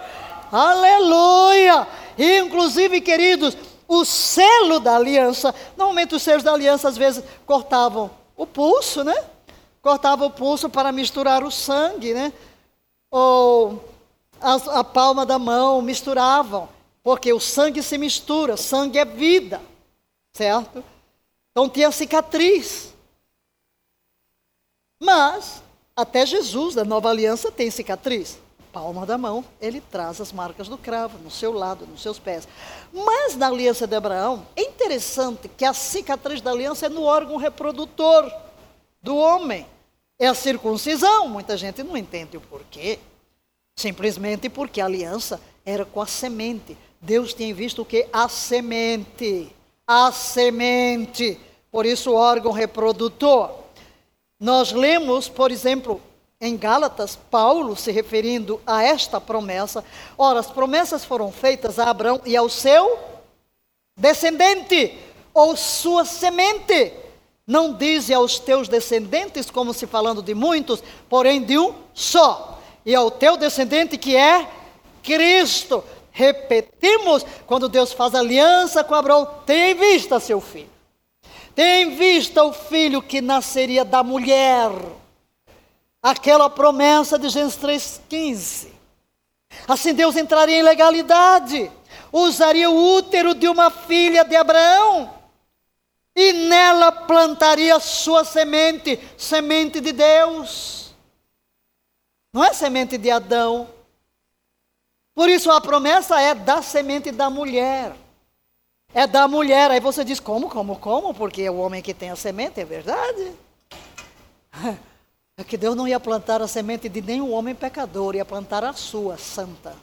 Aleluia! E, inclusive, queridos, o selo da aliança, normalmente os selos da aliança às vezes cortavam o pulso, né? Cortavam o pulso para misturar o sangue, né? Ou a, a palma da mão misturavam, porque o sangue se mistura, sangue é vida, certo? Então tinha cicatriz. Mas, até Jesus, da nova aliança, tem cicatriz. Palma da mão, ele traz as marcas do cravo no seu lado, nos seus pés. Mas na aliança de Abraão, é interessante que a cicatriz da aliança é no órgão reprodutor do homem. É a circuncisão. Muita gente não entende o porquê. Simplesmente porque a aliança era com a semente. Deus tinha visto o que? A semente. A semente. Por isso, o órgão reprodutor. Nós lemos, por exemplo, em Gálatas, Paulo se referindo a esta promessa. Ora, as promessas foram feitas a Abraão e ao seu descendente, ou sua semente. Não diz aos teus descendentes, como se falando de muitos, porém de um só. E ao teu descendente que é Cristo. Repetimos, quando Deus faz aliança com Abraão, tem em vista seu filho. Tem em vista o filho que nasceria da mulher. Aquela promessa de Gênesis 3,15. Assim Deus entraria em legalidade, usaria o útero de uma filha de Abraão e nela plantaria sua semente, semente de Deus. Não é semente de Adão. Por isso a promessa é da semente da mulher é da mulher. Aí você diz: como, como, como? Porque é o homem que tem a semente, é verdade. É que Deus não ia plantar a semente de nenhum homem pecador, ia plantar a sua, santa.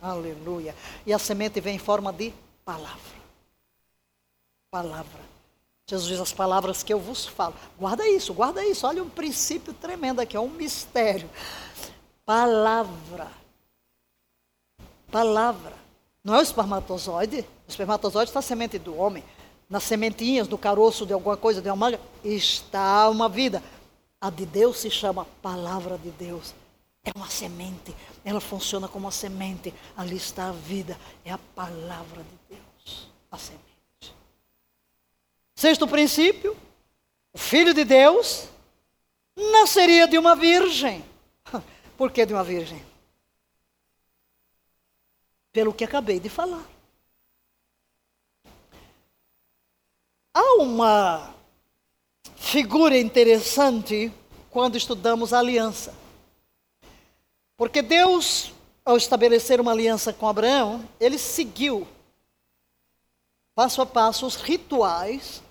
Aleluia. E a semente vem em forma de palavra. Palavra. Jesus diz as palavras que eu vos falo. Guarda isso, guarda isso. Olha um princípio tremendo aqui, é um mistério. Palavra. Palavra. Não é o espermatozoide. O espermatozoide está a semente do homem. Nas sementinhas, do caroço de alguma coisa, de uma manga, está uma vida. A de Deus se chama palavra de Deus. É uma semente. Ela funciona como uma semente. Ali está a vida. É a palavra de Deus. A semente. Sexto princípio: o filho de Deus nasceria de uma virgem. Por que de uma virgem? Pelo que acabei de falar. Há uma figura interessante quando estudamos a aliança. Porque Deus, ao estabelecer uma aliança com Abraão, ele seguiu passo a passo os rituais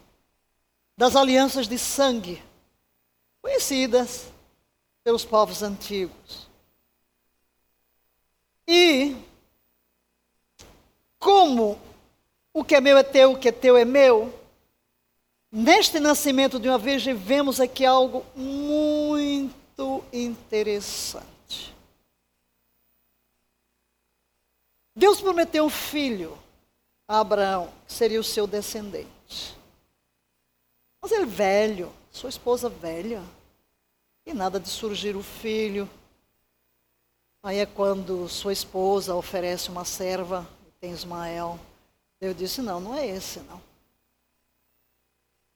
das alianças de sangue, conhecidas pelos povos antigos. E como o que é meu é teu, o que é teu é meu, Neste nascimento de uma virgem, vemos aqui algo muito interessante. Deus prometeu um filho a Abraão, que seria o seu descendente. Mas ele velho, sua esposa velha, e nada de surgir o filho. Aí é quando sua esposa oferece uma serva, tem Ismael. Deus disse: não, não é esse, não.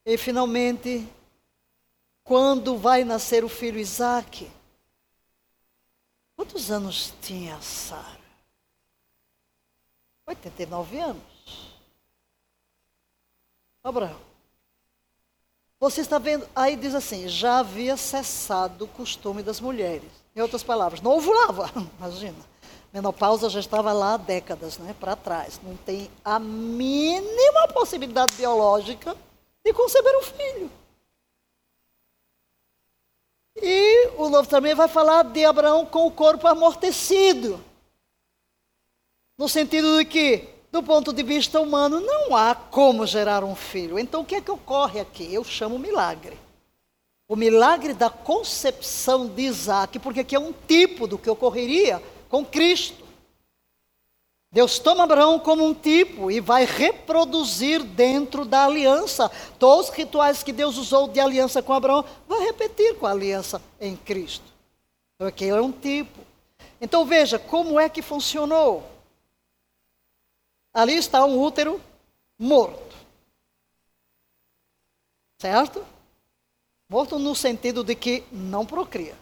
E finalmente, quando vai nascer o filho Isaac, quantos anos tinha Sara? 89 anos. Abraão. Você está vendo, aí diz assim, já havia cessado o costume das mulheres. Em outras palavras, não ovulava, imagina. Menopausa já estava lá há décadas, né, para trás. Não tem a mínima possibilidade biológica de conceber um filho. E o Novo também vai falar de Abraão com o corpo amortecido. No sentido de que, do ponto de vista humano, não há como gerar um filho. Então, o que é que ocorre aqui? Eu chamo milagre. O milagre da concepção de Isaac, porque aqui é um tipo do que ocorreria com Cristo. Deus toma Abraão como um tipo e vai reproduzir dentro da aliança. Todos os rituais que Deus usou de aliança com Abraão, vai repetir com a aliança em Cristo. Então, aquele é um tipo. Então veja como é que funcionou. Ali está um útero morto. Certo? Morto no sentido de que não procria.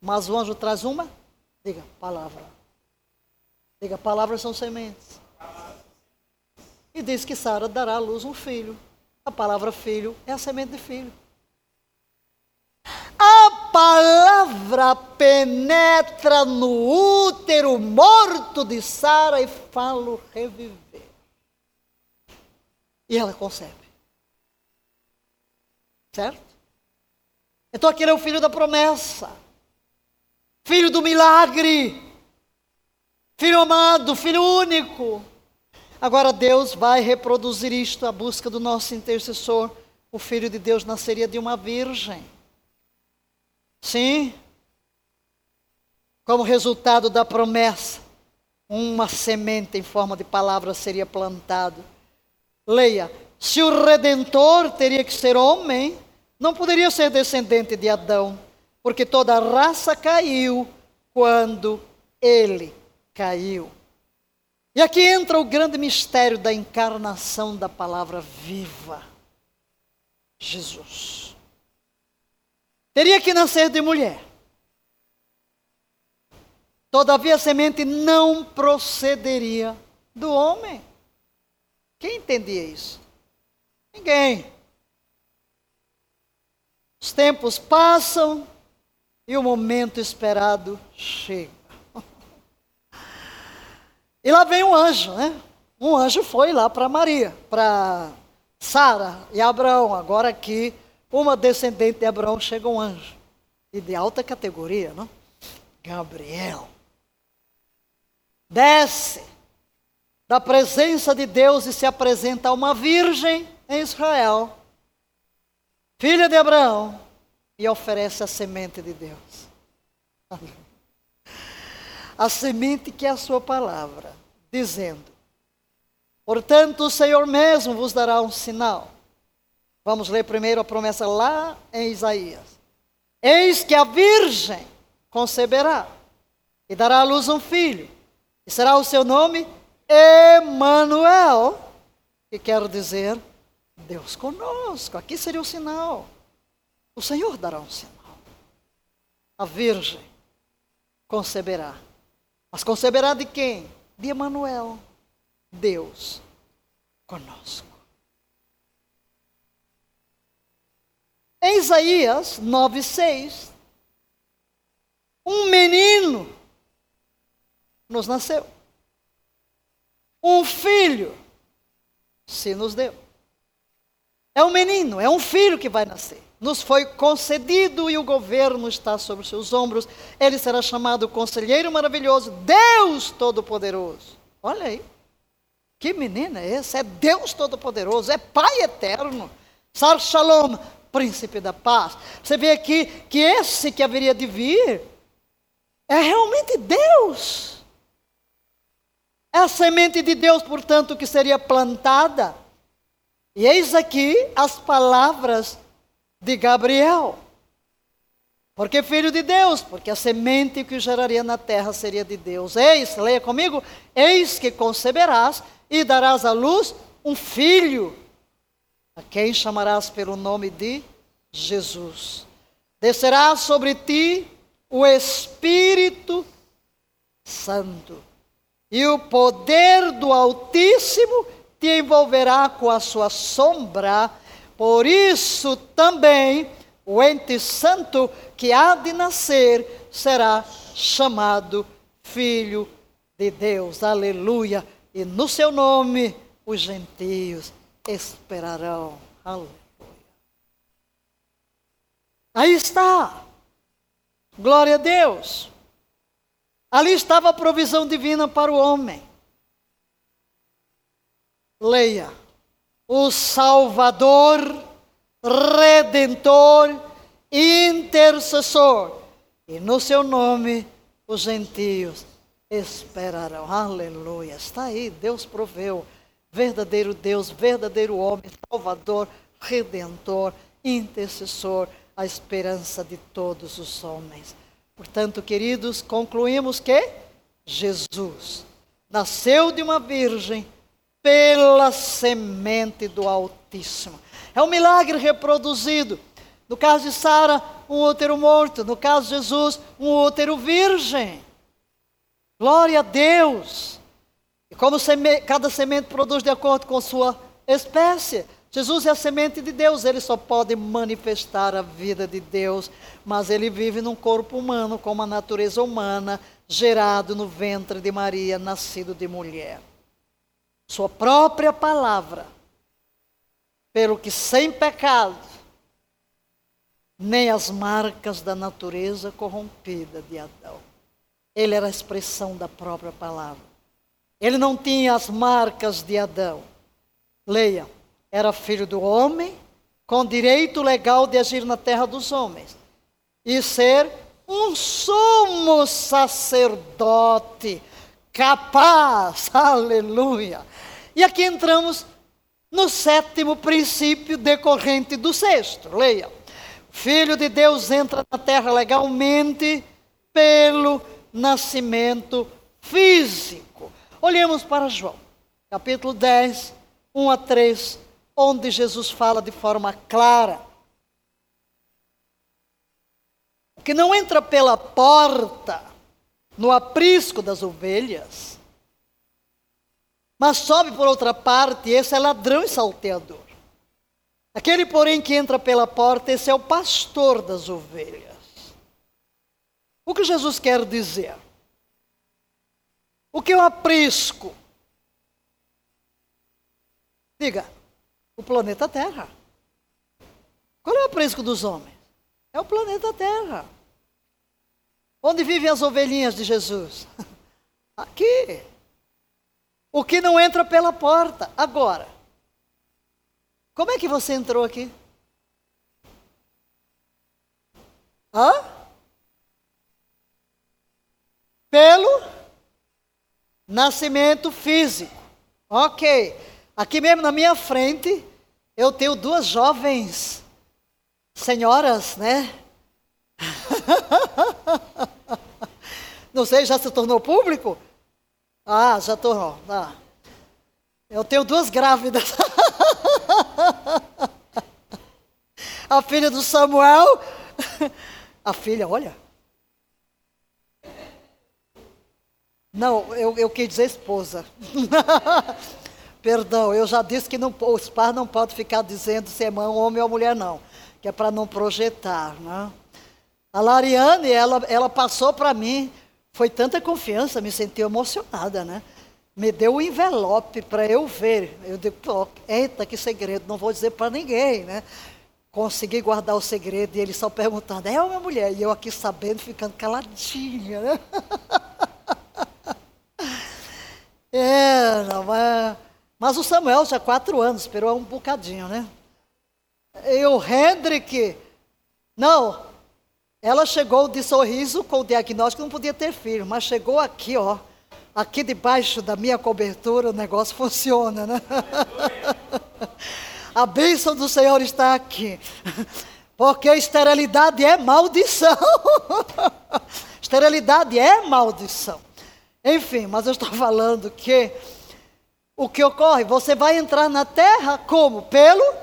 Mas o anjo traz uma, diga, palavra Diga, palavras são sementes. E diz que Sara dará à luz um filho. A palavra filho é a semente de filho. A palavra penetra no útero morto de Sara e fala reviver. E ela concebe. Certo? Então aquele é o filho da promessa. Filho do milagre. Filho amado, filho único. Agora Deus vai reproduzir isto, a busca do nosso intercessor. O filho de Deus nasceria de uma virgem. Sim. Como resultado da promessa, uma semente em forma de palavra seria plantado. Leia: se o redentor teria que ser homem, não poderia ser descendente de Adão, porque toda a raça caiu quando ele caiu. E aqui entra o grande mistério da encarnação da palavra viva. Jesus. Teria que nascer de mulher. Todavia a semente não procederia do homem. Quem entendia isso? Ninguém. Os tempos passam e o momento esperado chega. E lá vem um anjo, né? Um anjo foi lá para Maria, para Sara e Abraão. Agora aqui, uma descendente de Abraão chega um anjo. e de alta categoria, não? Gabriel. Desce da presença de Deus e se apresenta a uma virgem em Israel, filha de Abraão, e oferece a semente de Deus. A semente que é a sua palavra, dizendo: Portanto, o Senhor mesmo vos dará um sinal. Vamos ler primeiro a promessa lá em Isaías. Eis que a virgem conceberá e dará à luz um filho, e será o seu nome Emanuel, que quer dizer Deus conosco. Aqui seria o sinal. O Senhor dará um sinal. A virgem conceberá. Mas conceberá de quem? De Emanuel. Deus conosco. Em Isaías 9,6, um menino nos nasceu. Um filho se nos deu. É um menino, é um filho que vai nascer. Nos foi concedido e o governo está sobre seus ombros. Ele será chamado Conselheiro Maravilhoso, Deus Todo-Poderoso. Olha aí. Que menina é essa? É Deus Todo-Poderoso, é Pai Eterno. Sar Shalom, Príncipe da Paz. Você vê aqui que esse que haveria de vir é realmente Deus. É a semente de Deus, portanto, que seria plantada. E eis aqui as palavras de Gabriel. Porque filho de Deus, porque a semente que geraria na terra seria de Deus. Eis, leia comigo: Eis que conceberás e darás à luz um filho, a quem chamarás pelo nome de Jesus. Descerá sobre ti o Espírito Santo, e o poder do Altíssimo te envolverá com a sua sombra. Por isso também o ente santo que há de nascer será chamado Filho de Deus. Aleluia e no seu nome os gentios esperarão. Aleluia. Aí está. Glória a Deus. Ali estava a provisão divina para o homem. Leia. O Salvador, Redentor, Intercessor. E no seu nome os gentios esperarão. Aleluia. Está aí, Deus proveu. Verdadeiro Deus, verdadeiro homem, Salvador, Redentor, Intercessor, a esperança de todos os homens. Portanto, queridos, concluímos que Jesus nasceu de uma virgem pela semente do Altíssimo. É um milagre reproduzido. No caso de Sara, um útero morto. No caso de Jesus, um útero virgem. Glória a Deus! E como seme cada semente produz de acordo com sua espécie. Jesus é a semente de Deus, ele só pode manifestar a vida de Deus, mas ele vive num corpo humano, com uma natureza humana, gerado no ventre de Maria, nascido de mulher. Sua própria palavra, pelo que sem pecado, nem as marcas da natureza corrompida de Adão. Ele era a expressão da própria palavra. Ele não tinha as marcas de Adão. Leia, era filho do homem, com direito legal de agir na terra dos homens e ser um sumo sacerdote capaz, aleluia. E aqui entramos no sétimo princípio decorrente do sexto. Leia. Filho de Deus entra na terra legalmente pelo nascimento físico. Olhemos para João, capítulo 10, 1 a 3, onde Jesus fala de forma clara. Que não entra pela porta, no aprisco das ovelhas, mas sobe por outra parte, esse é ladrão e salteador. Aquele, porém, que entra pela porta, esse é o pastor das ovelhas. O que Jesus quer dizer? O que eu aprisco? Diga, o planeta Terra. Qual é o aprisco dos homens? É o planeta Terra. Onde vivem as ovelhinhas de Jesus? Aqui. O que não entra pela porta. Agora, como é que você entrou aqui? Hã? Pelo nascimento físico. Ok. Aqui mesmo na minha frente, eu tenho duas jovens senhoras, né? Não sei, já se tornou público? Ah, já tornou. Ah. Eu tenho duas grávidas. A filha do Samuel. A filha, olha. Não, eu, eu quis dizer esposa. Perdão, eu já disse que não, os pais não podem ficar dizendo se é mãe, homem ou mulher, não. Que é para não projetar, né? A Lariane, ela, ela passou para mim, foi tanta confiança, me senti emocionada, né? Me deu um envelope para eu ver. Eu digo, eita, que segredo, não vou dizer para ninguém, né? Consegui guardar o segredo e ele só perguntando, é uma mulher? E eu aqui sabendo, ficando caladinha, né? é, não, mas, mas o Samuel já quatro anos, esperou um bocadinho, né? E o Hendrik, não, ela chegou de sorriso com o diagnóstico não podia ter filho, mas chegou aqui, ó, aqui debaixo da minha cobertura, o negócio funciona, né? A bênção do Senhor está aqui. Porque esterilidade é maldição. esterilidade é maldição. Enfim, mas eu estou falando que o que ocorre, você vai entrar na terra como? Pelo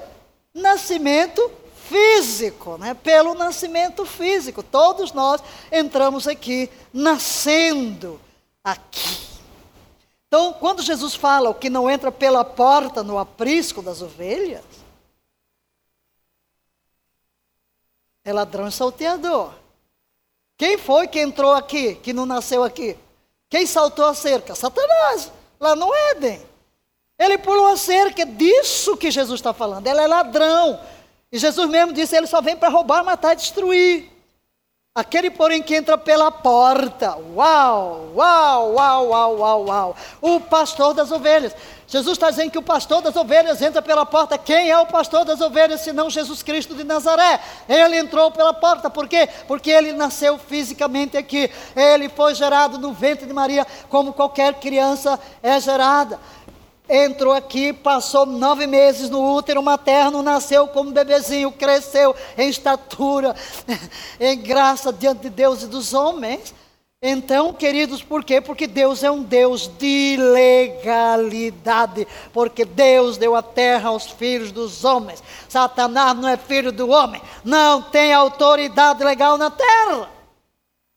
nascimento físico, né? pelo nascimento físico. Todos nós entramos aqui nascendo aqui. Então, quando Jesus fala o que não entra pela porta no aprisco das ovelhas, é ladrão e salteador. Quem foi que entrou aqui, que não nasceu aqui? Quem saltou a cerca? Satanás, lá no Éden. Ele pulou a cerca, é disso que Jesus está falando. Ele é ladrão, e Jesus mesmo disse: ele só vem para roubar, matar e destruir. Aquele, porém, que entra pela porta. Uau, uau, uau, uau, uau, uau. O pastor das ovelhas. Jesus está dizendo que o pastor das ovelhas entra pela porta. Quem é o pastor das ovelhas, senão Jesus Cristo de Nazaré? Ele entrou pela porta. Por quê? Porque ele nasceu fisicamente aqui. Ele foi gerado no ventre de Maria, como qualquer criança é gerada entrou aqui, passou nove meses no útero materno, nasceu como bebezinho, cresceu em estatura, em graça diante de Deus e dos homens. Então, queridos, por quê? Porque Deus é um Deus de legalidade, porque Deus deu a terra aos filhos dos homens. Satanás não é filho do homem, não tem autoridade legal na terra.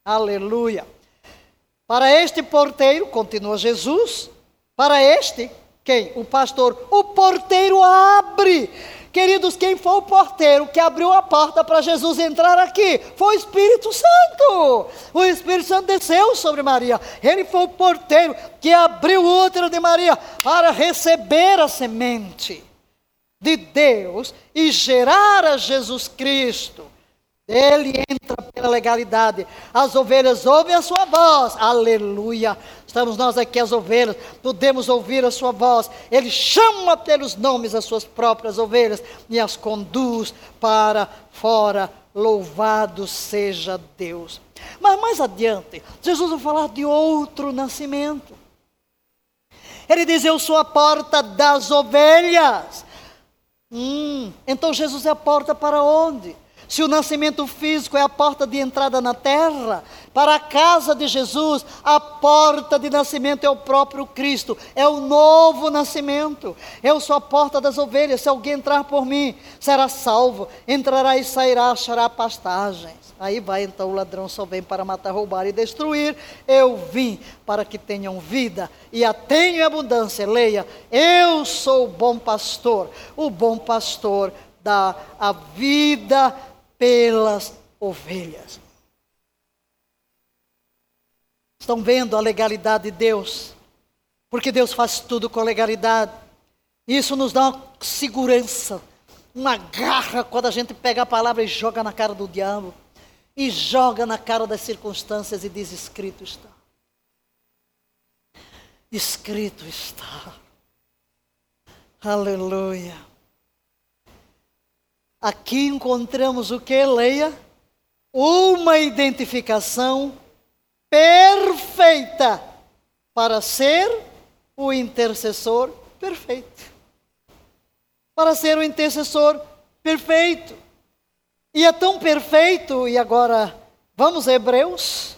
Aleluia. Para este porteiro, continua Jesus, para este quem? O pastor. O porteiro abre. Queridos, quem foi o porteiro que abriu a porta para Jesus entrar aqui? Foi o Espírito Santo. O Espírito Santo desceu sobre Maria. Ele foi o porteiro que abriu o útero de Maria para receber a semente de Deus e gerar a Jesus Cristo. Ele entra pela legalidade. As ovelhas ouvem a sua voz. Aleluia. Estamos nós aqui, as ovelhas, podemos ouvir a sua voz. Ele chama pelos nomes as suas próprias ovelhas e as conduz para fora. Louvado seja Deus. Mas mais adiante, Jesus vai falar de outro nascimento. Ele diz: Eu sou a porta das ovelhas. Hum, então Jesus é a porta para onde? Se o nascimento físico é a porta de entrada na terra, para a casa de Jesus, a porta de nascimento é o próprio Cristo, é o novo nascimento. Eu sou a porta das ovelhas, se alguém entrar por mim, será salvo, entrará e sairá, achará pastagens. Aí vai então o ladrão só vem para matar, roubar e destruir. Eu vim para que tenham vida e a tenham em abundância. Leia, eu sou o bom pastor. O bom pastor dá a vida pelas ovelhas. Estão vendo a legalidade de Deus? Porque Deus faz tudo com legalidade. Isso nos dá uma segurança, uma garra quando a gente pega a palavra e joga na cara do diabo. e joga na cara das circunstâncias e diz: escrito está. Escrito está. Aleluia. Aqui encontramos o que, Leia? Uma identificação perfeita para ser o intercessor perfeito. Para ser o intercessor perfeito. E é tão perfeito, e agora vamos a Hebreus,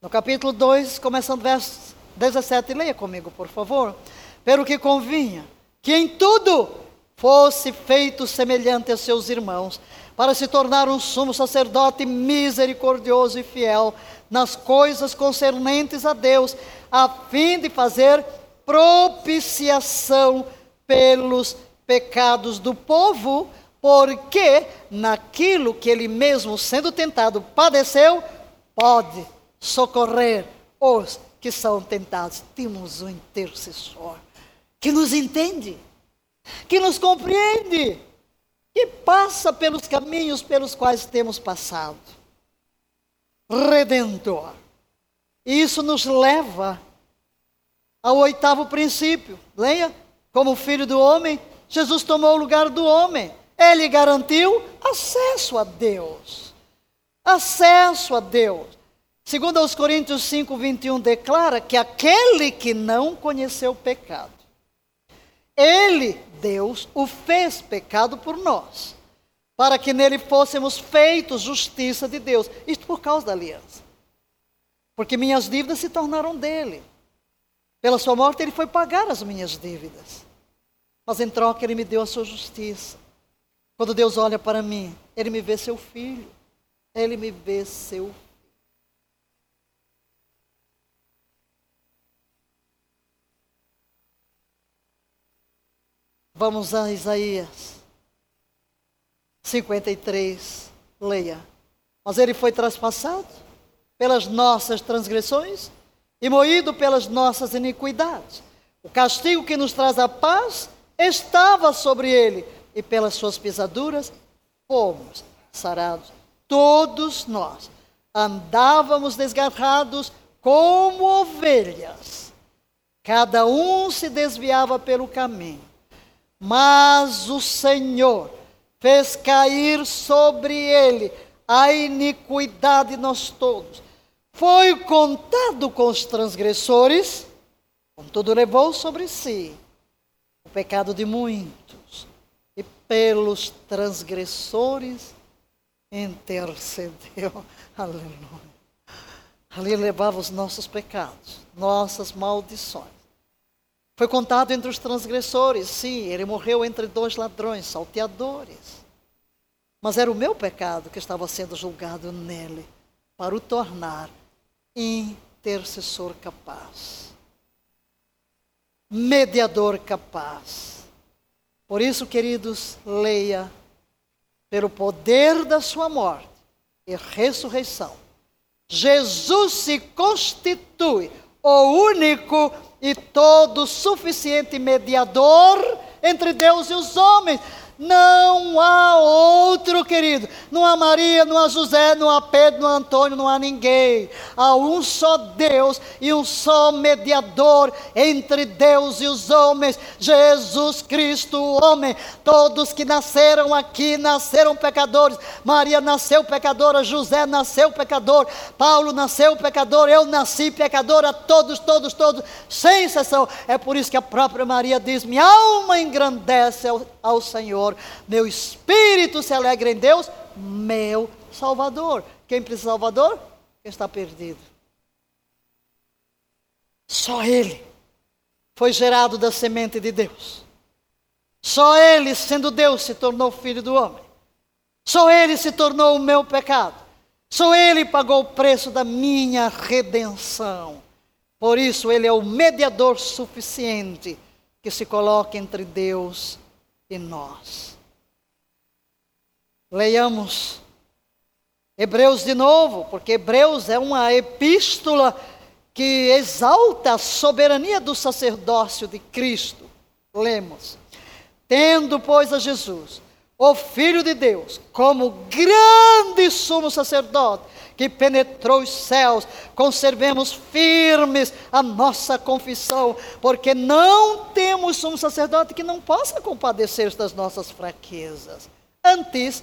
no capítulo 2, começando verso 17, leia comigo, por favor. Pelo que convinha que em tudo fosse feito semelhante a seus irmãos, para se tornar um sumo sacerdote misericordioso e fiel nas coisas concernentes a Deus, a fim de fazer propiciação pelos pecados do povo, porque naquilo que ele mesmo, sendo tentado, padeceu, pode socorrer os que são tentados. Temos um intercessor que nos entende, que nos compreende, que passa pelos caminhos pelos quais temos passado. Redentor. E isso nos leva ao oitavo princípio. Leia, como filho do homem, Jesus tomou o lugar do homem. Ele garantiu acesso a Deus. Acesso a Deus. Segundo aos Coríntios 5, 21, declara que aquele que não conheceu o pecado, ele, Deus, o fez pecado por nós, para que nele fôssemos feitos justiça de Deus. Isto por causa da aliança. Porque minhas dívidas se tornaram dele. Pela sua morte, ele foi pagar as minhas dívidas. Mas em troca, ele me deu a sua justiça. Quando Deus olha para mim, ele me vê seu filho. Ele me vê seu filho. Vamos a Isaías 53, leia. Mas ele foi traspassado pelas nossas transgressões e moído pelas nossas iniquidades. O castigo que nos traz a paz estava sobre ele, e pelas suas pisaduras fomos sarados. Todos nós andávamos desgarrados como ovelhas, cada um se desviava pelo caminho, mas o Senhor fez cair sobre ele a iniquidade de nós todos. Foi contado com os transgressores, contudo levou sobre si o pecado de muitos, e pelos transgressores intercedeu. Aleluia. Ali levava os nossos pecados, nossas maldições. Foi contado entre os transgressores, sim, ele morreu entre dois ladrões, salteadores. Mas era o meu pecado que estava sendo julgado nele, para o tornar intercessor capaz mediador capaz. Por isso, queridos, leia pelo poder da sua morte e ressurreição. Jesus se constitui o único e todo suficiente mediador entre Deus e os homens. Não há outro, querido. Não há Maria, não há José, não há Pedro, não há Antônio, não há ninguém. Há um só Deus e um só mediador entre Deus e os homens, Jesus Cristo, homem. Todos que nasceram aqui nasceram pecadores. Maria nasceu pecadora, José nasceu pecador, Paulo nasceu pecador, eu nasci pecadora, todos, todos, todos, sem exceção. É por isso que a própria Maria diz: Minha alma engrandece ao, Senhor. Meu espírito se alegra em Deus, meu Salvador. Quem precisa de Salvador? Quem está perdido. Só Ele foi gerado da semente de Deus. Só Ele, sendo Deus, se tornou filho do homem. Só Ele se tornou o meu pecado. Só Ele pagou o preço da minha redenção. Por isso, Ele é o mediador suficiente que se coloca entre Deus em nós. Leiamos Hebreus de novo, porque Hebreus é uma epístola que exalta a soberania do sacerdócio de Cristo. Lemos: Tendo, pois, a Jesus, o Filho de Deus, como grande sumo sacerdote, que penetrou os céus, conservemos firmes a nossa confissão, porque não temos sumo sacerdote que não possa compadecer das nossas fraquezas. Antes,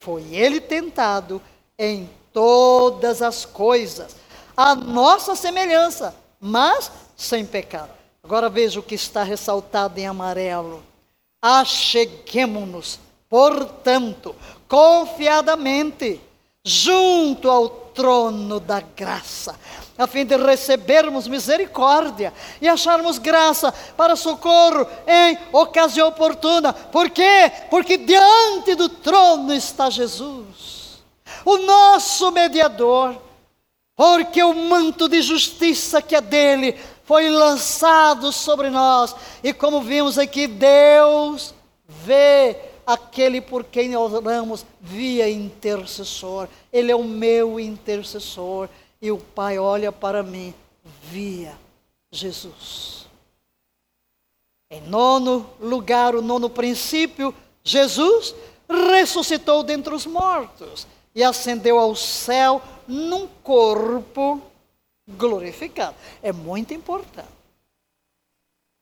foi ele tentado em todas as coisas, a nossa semelhança, mas sem pecado. Agora veja o que está ressaltado em amarelo. Acheguemo-nos, portanto, confiadamente, junto ao trono da graça, a fim de recebermos misericórdia e acharmos graça para socorro em ocasião oportuna. Por quê? Porque diante do trono está Jesus, o nosso mediador. Porque o manto de justiça que é dele foi lançado sobre nós, e como vimos aqui, Deus vê aquele por quem oramos via intercessor. Ele é o meu intercessor. E o Pai olha para mim via Jesus. Em nono lugar, o nono princípio, Jesus ressuscitou dentre os mortos e ascendeu ao céu num corpo glorificado. É muito importante.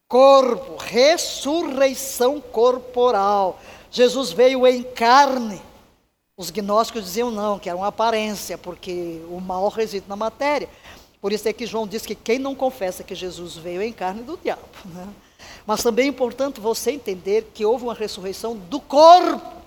Corpo, ressurreição corporal. Jesus veio em carne. Os gnósticos diziam não, que era uma aparência, porque o mal reside na matéria. Por isso é que João diz que quem não confessa que Jesus veio em carne do diabo. Né? Mas também é importante você entender que houve uma ressurreição do corpo.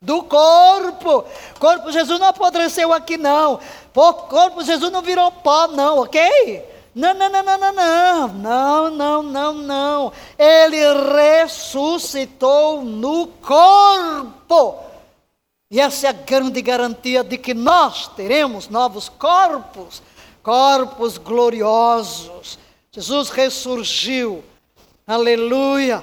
Do corpo. Corpo Jesus não apodreceu aqui, não. Corpo Jesus não virou pó, não, ok? Não, não, não, não, não, não, não, não, não, não. Ele ressuscitou no corpo. E essa é a grande garantia de que nós teremos novos corpos, corpos gloriosos. Jesus ressurgiu. Aleluia.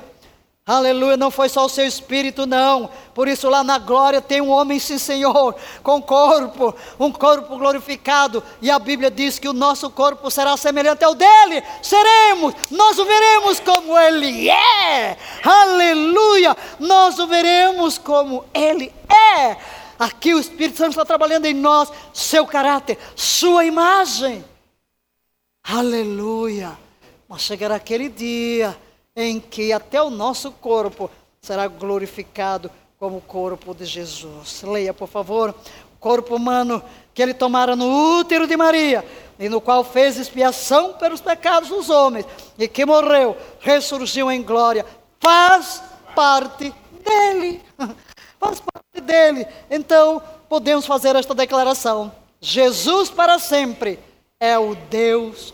Aleluia, não foi só o seu espírito, não. Por isso, lá na glória tem um homem, sim, Senhor, com corpo, um corpo glorificado. E a Bíblia diz que o nosso corpo será semelhante ao dele. Seremos, nós o veremos como ele é. Aleluia, nós o veremos como ele é. Aqui o Espírito Santo está trabalhando em nós, seu caráter, sua imagem. Aleluia. Mas chegará aquele dia em que até o nosso corpo será glorificado como o corpo de Jesus. Leia, por favor, o corpo humano que ele tomara no útero de Maria, e no qual fez expiação pelos pecados dos homens, e que morreu, ressurgiu em glória, faz parte dele. faz parte dele. Então, podemos fazer esta declaração: Jesus para sempre é o Deus.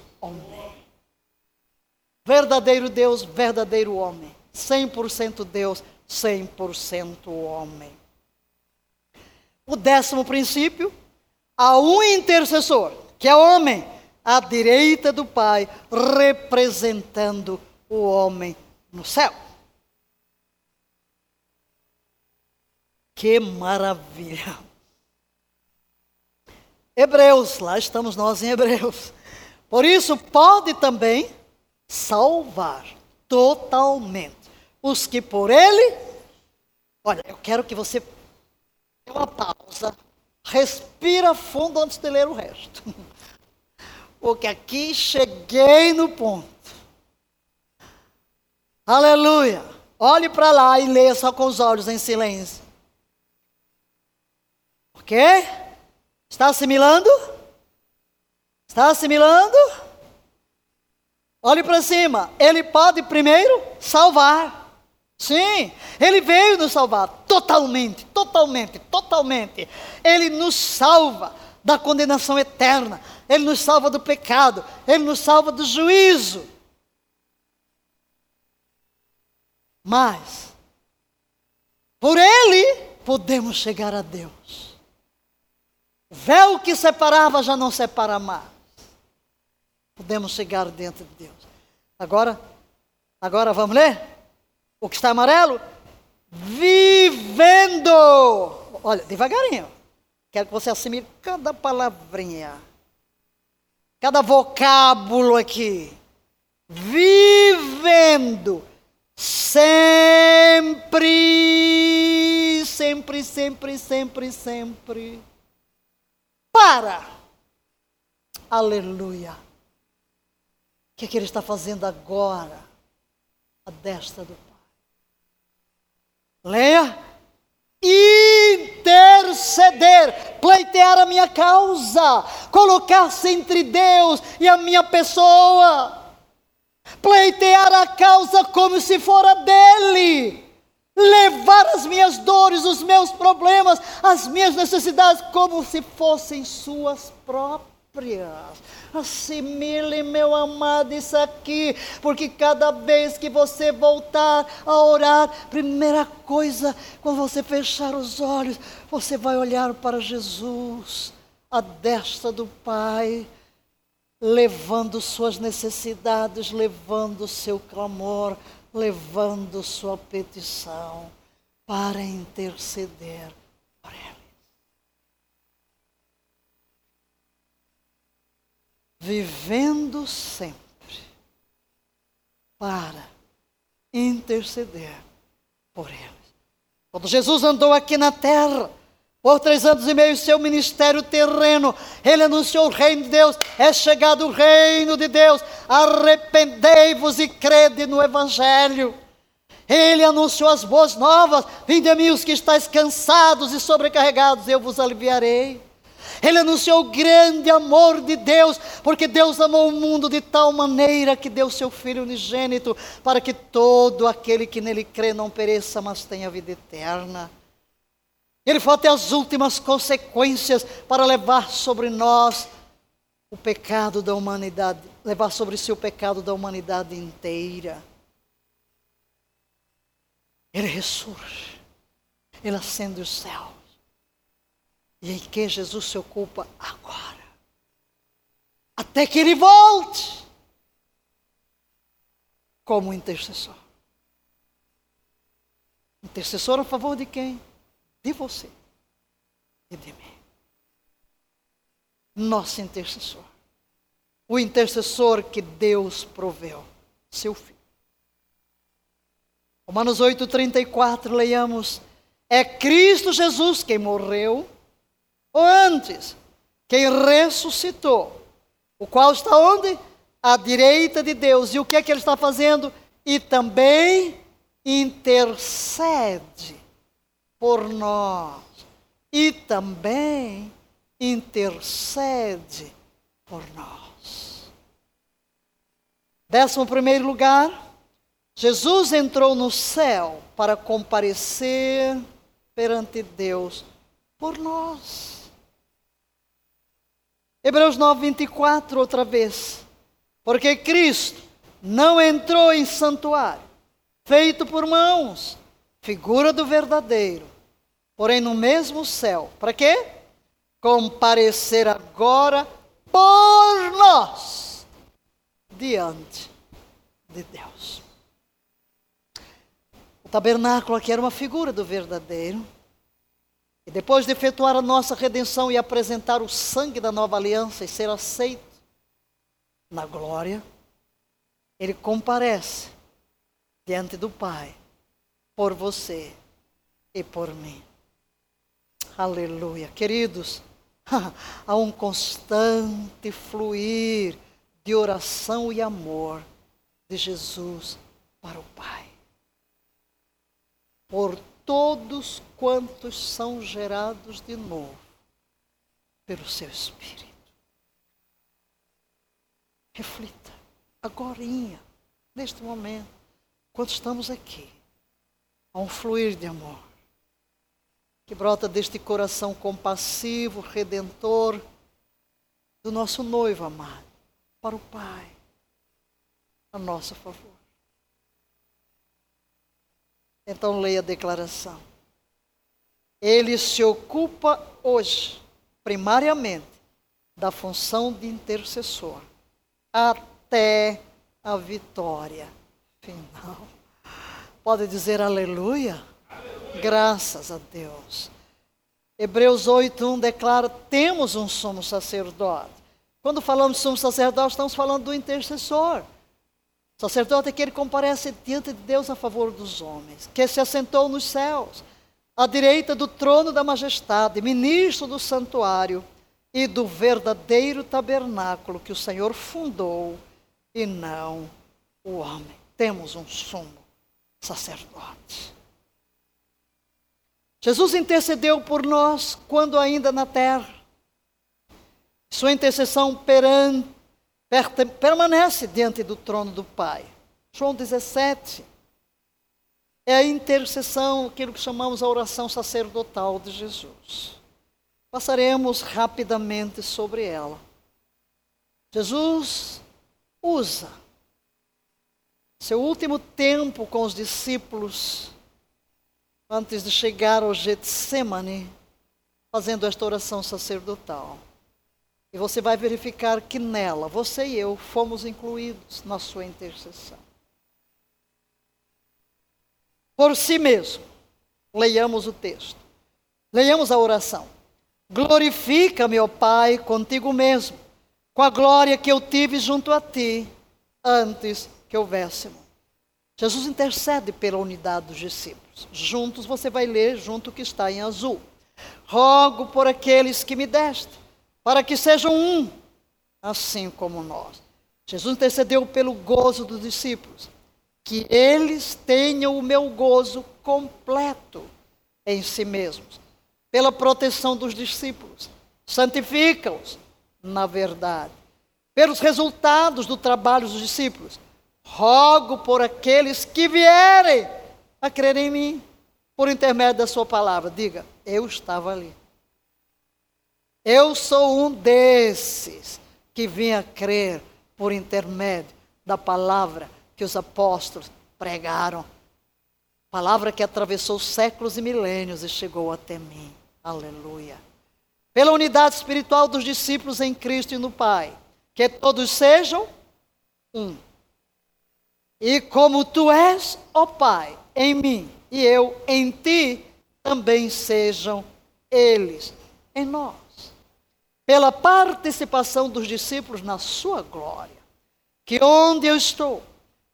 Verdadeiro Deus, verdadeiro homem. 100% Deus, 100% homem. O décimo princípio, há um intercessor, que é homem, à direita do Pai, representando o homem no céu. Que maravilha! Hebreus, lá estamos nós em Hebreus. Por isso, pode também salvar totalmente os que por ele. Olha, eu quero que você dê uma pausa, respira fundo antes de ler o resto. Porque aqui cheguei no ponto. Aleluia. Olhe para lá e leia só com os olhos em silêncio. Ok? Está assimilando? Está assimilando? Olhe para cima. Ele pode primeiro salvar. Sim, ele veio nos salvar totalmente, totalmente, totalmente. Ele nos salva da condenação eterna. Ele nos salva do pecado. Ele nos salva do juízo. Mas, por ele, podemos chegar a Deus. O véu que separava já não separa mais podemos chegar dentro de Deus. Agora, agora vamos ler? O que está amarelo? Vivendo. Olha, devagarinho. Quero que você assimile cada palavrinha, cada vocábulo aqui. Vivendo sempre sempre, sempre, sempre, sempre. Para! Aleluia! Que, é que ele está fazendo agora? A destra do Pai. Leia. Interceder, pleitear a minha causa, colocar-se entre Deus e a minha pessoa pleitear a causa como se fora dele, levar as minhas dores, os meus problemas, as minhas necessidades como se fossem suas próprias. Assimile, meu amado, isso aqui, porque cada vez que você voltar a orar, primeira coisa, quando você fechar os olhos, você vai olhar para Jesus, a destra do Pai levando suas necessidades, levando seu clamor, levando sua petição para interceder por ele. Vivendo sempre para interceder por eles. Quando Jesus andou aqui na terra, por três anos e meio, seu ministério terreno, ele anunciou o reino de Deus, é chegado o reino de Deus, arrependei-vos e crede no Evangelho. Ele anunciou as boas novas, vinde a mim os que estáis cansados e sobrecarregados, eu vos aliviarei. Ele anunciou o grande amor de Deus, porque Deus amou o mundo de tal maneira que deu seu Filho unigênito, para que todo aquele que nele crê não pereça, mas tenha vida eterna. Ele foi até as últimas consequências para levar sobre nós o pecado da humanidade, levar sobre si o pecado da humanidade inteira. Ele ressurge, ele acende os céus. E em que Jesus se ocupa agora? Até que ele volte como intercessor. Intercessor a favor de quem? de você e de mim. Nosso intercessor. O intercessor que Deus proveu, seu filho. Romanos 8,34, leiamos. É Cristo Jesus quem morreu, ou antes, quem ressuscitou, o qual está onde? À direita de Deus. E o que é que ele está fazendo? E também intercede por nós e também intercede por nós. Décimo primeiro lugar, Jesus entrou no céu para comparecer perante Deus por nós. Hebreus 9, 24, outra vez. Porque Cristo não entrou em santuário, feito por mãos, figura do verdadeiro, porém no mesmo céu. Para quê? Comparecer agora por nós diante de Deus. O tabernáculo aqui era uma figura do verdadeiro. E depois de efetuar a nossa redenção e apresentar o sangue da nova aliança e ser aceito na glória, ele comparece diante do Pai por você e por mim. Aleluia. Queridos, há um constante fluir de oração e amor de Jesus para o Pai. Por todos quantos são gerados de novo pelo seu Espírito. Reflita, agora, neste momento, quando estamos aqui a um fluir de amor que brota deste coração compassivo, redentor do nosso noivo amado para o Pai, a nosso favor. Então leia a declaração. Ele se ocupa hoje, primariamente, da função de intercessor, até a vitória final. Pode dizer aleluia? Graças a Deus. Hebreus 8:1 declara: temos um sumo sacerdote. Quando falamos sumo sacerdote, estamos falando do intercessor. Sacerdote é que ele comparece diante de Deus a favor dos homens, que se assentou nos céus, à direita do trono da majestade, ministro do santuário e do verdadeiro tabernáculo que o Senhor fundou e não o homem. Temos um sumo sacerdote. Jesus intercedeu por nós quando ainda na terra. Sua intercessão perante, permanece diante do trono do Pai. João 17 é a intercessão, aquilo que chamamos a oração sacerdotal de Jesus. Passaremos rapidamente sobre ela. Jesus usa seu último tempo com os discípulos antes de chegar ao Getsemane, fazendo esta oração sacerdotal. E você vai verificar que nela, você e eu fomos incluídos na sua intercessão. Por si mesmo, leiamos o texto. Leiamos a oração. Glorifica-me, ó Pai, contigo mesmo, com a glória que eu tive junto a ti antes que houvesse. Jesus intercede pela unidade dos discípulos. Juntos você vai ler junto o que está em azul. Rogo por aqueles que me deste, para que sejam um, assim como nós. Jesus intercedeu pelo gozo dos discípulos, que eles tenham o meu gozo completo em si mesmos pela proteção dos discípulos. Santifica-os na verdade. Pelos resultados do trabalho dos discípulos. Rogo por aqueles que vierem a crer em mim, por intermédio da sua palavra. Diga, eu estava ali. Eu sou um desses que vim a crer por intermédio da palavra que os apóstolos pregaram. Palavra que atravessou séculos e milênios e chegou até mim. Aleluia. Pela unidade espiritual dos discípulos em Cristo e no Pai, que todos sejam um. E como tu és, ó Pai, em mim e eu em ti, também sejam eles em nós. Pela participação dos discípulos na sua glória, que onde eu estou,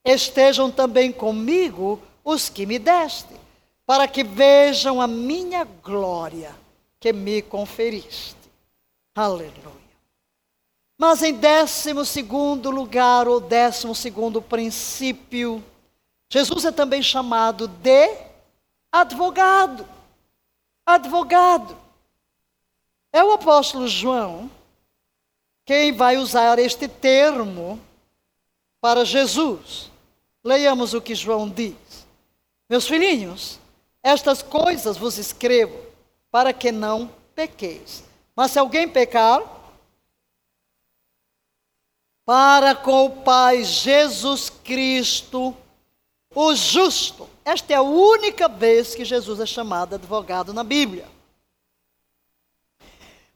estejam também comigo os que me deste para que vejam a minha glória que me conferiste. Aleluia. Mas em décimo segundo lugar, ou décimo segundo princípio, Jesus é também chamado de advogado. Advogado. É o apóstolo João quem vai usar este termo para Jesus. Leiamos o que João diz. Meus filhinhos, estas coisas vos escrevo para que não pequeis. Mas se alguém pecar, para com o Pai Jesus Cristo, o justo. Esta é a única vez que Jesus é chamado advogado na Bíblia.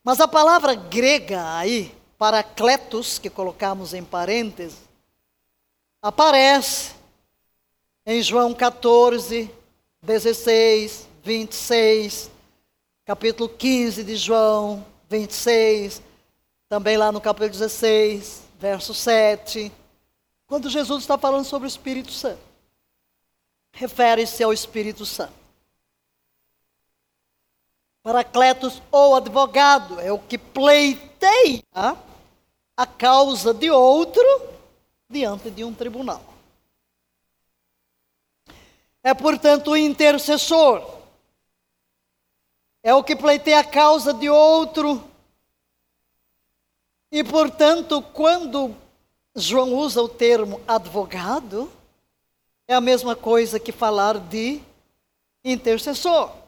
Mas a palavra grega aí, paracletos, que colocamos em parênteses, aparece em João 14, 16, 26, capítulo 15 de João, 26, também lá no capítulo 16, verso 7, quando Jesus está falando sobre o Espírito Santo. Refere-se ao Espírito Santo. Paracletos ou advogado é o que pleiteia a causa de outro diante de um tribunal. É, portanto, o intercessor. É o que pleiteia a causa de outro. E, portanto, quando João usa o termo advogado, é a mesma coisa que falar de intercessor.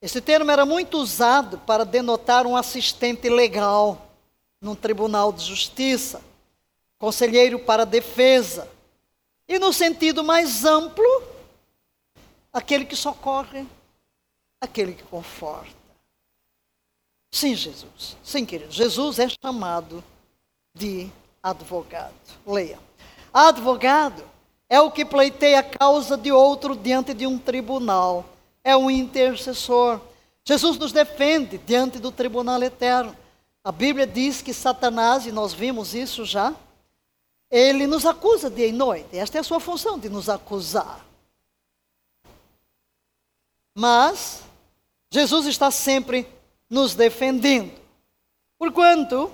Esse termo era muito usado para denotar um assistente legal num tribunal de justiça, conselheiro para defesa. E no sentido mais amplo, aquele que socorre, aquele que conforta. Sim, Jesus. Sim, querido. Jesus é chamado de advogado. Leia. Advogado é o que pleiteia a causa de outro diante de um tribunal. É um intercessor. Jesus nos defende diante do tribunal eterno. A Bíblia diz que Satanás, e nós vimos isso já, ele nos acusa dia e noite. Esta é a sua função, de nos acusar. Mas Jesus está sempre nos defendendo. Porquanto,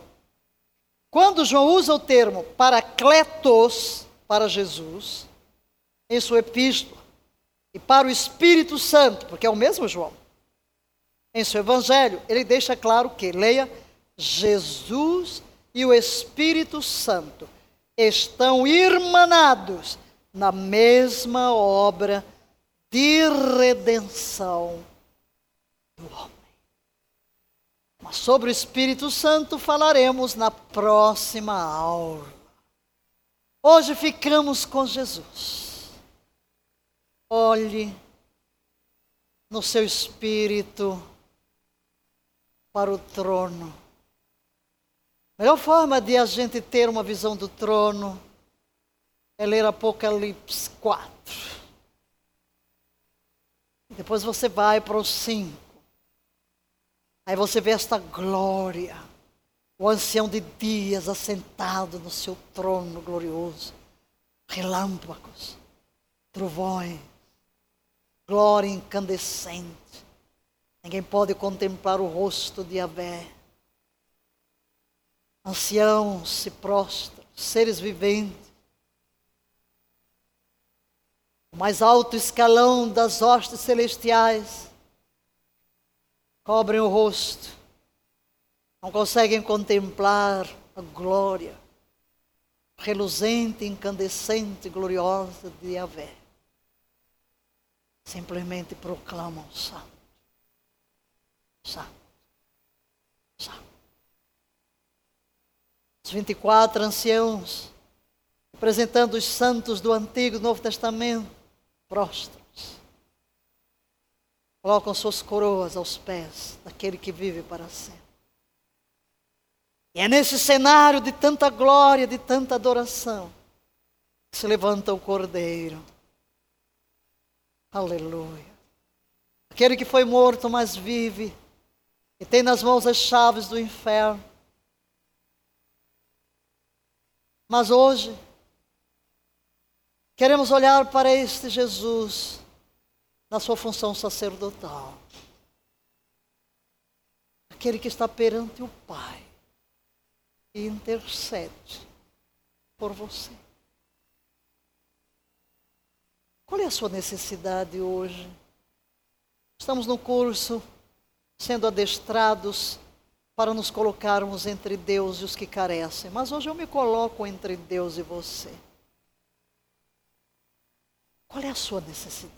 quando João usa o termo paracletos para Jesus, em sua epístola, e para o Espírito Santo, porque é o mesmo João, em seu evangelho, ele deixa claro que, leia, Jesus e o Espírito Santo estão irmanados na mesma obra de redenção do homem. Mas sobre o Espírito Santo falaremos na próxima aula. Hoje ficamos com Jesus. Olhe no seu espírito para o trono. A melhor forma de a gente ter uma visão do trono é ler Apocalipse 4. Depois você vai para o 5. Aí você vê esta glória. O ancião de dias assentado no seu trono glorioso. Relâmpagos, trovões, glória incandescente. Ninguém pode contemplar o rosto de Abé. Anciãos se prostram, seres viventes. O mais alto escalão das hostes celestiais cobrem o rosto, não conseguem contemplar a glória reluzente, incandescente, gloriosa de Yahvé. Simplesmente proclamam santo, santo, santo. Os 24 anciãos, representando os santos do Antigo e Novo Testamento, prostram colocam suas coroas aos pés daquele que vive para sempre. E é nesse cenário de tanta glória, de tanta adoração, que se levanta o Cordeiro. Aleluia. Aquele que foi morto, mas vive, e tem nas mãos as chaves do inferno. Mas hoje, queremos olhar para este Jesus na sua função sacerdotal. Aquele que está perante o Pai e intercede por você. Qual é a sua necessidade hoje? Estamos no curso sendo adestrados para nos colocarmos entre Deus e os que carecem, mas hoje eu me coloco entre Deus e você. Qual é a sua necessidade?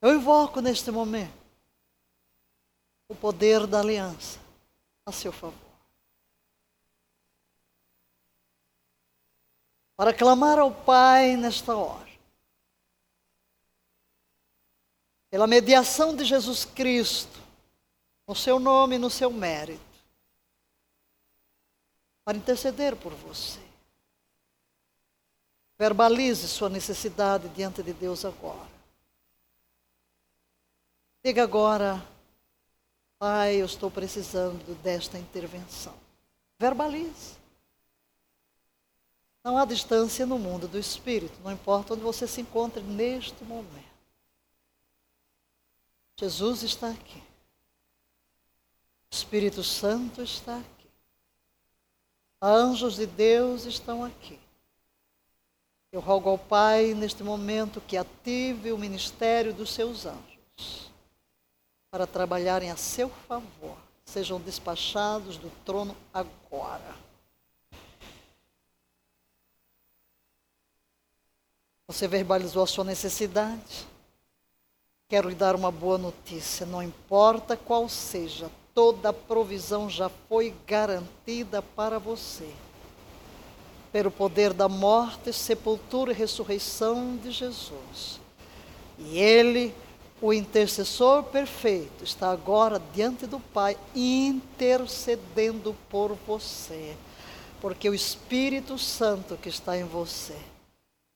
Eu invoco neste momento o poder da aliança a seu favor. Para clamar ao Pai nesta hora. Pela mediação de Jesus Cristo, no seu nome e no seu mérito. Para interceder por você. Verbalize sua necessidade diante de Deus agora. Diga agora, Pai, eu estou precisando desta intervenção. Verbalize. Não há distância no mundo do Espírito, não importa onde você se encontre neste momento. Jesus está aqui. O Espírito Santo está aqui. Anjos de Deus estão aqui. Eu rogo ao Pai neste momento que ative o ministério dos seus anjos para trabalharem a seu favor. Sejam despachados do trono agora. Você verbalizou a sua necessidade? Quero lhe dar uma boa notícia. Não importa qual seja, toda a provisão já foi garantida para você. Pelo poder da morte, sepultura e ressurreição de Jesus. E Ele o intercessor perfeito está agora diante do Pai, intercedendo por você, porque o Espírito Santo que está em você,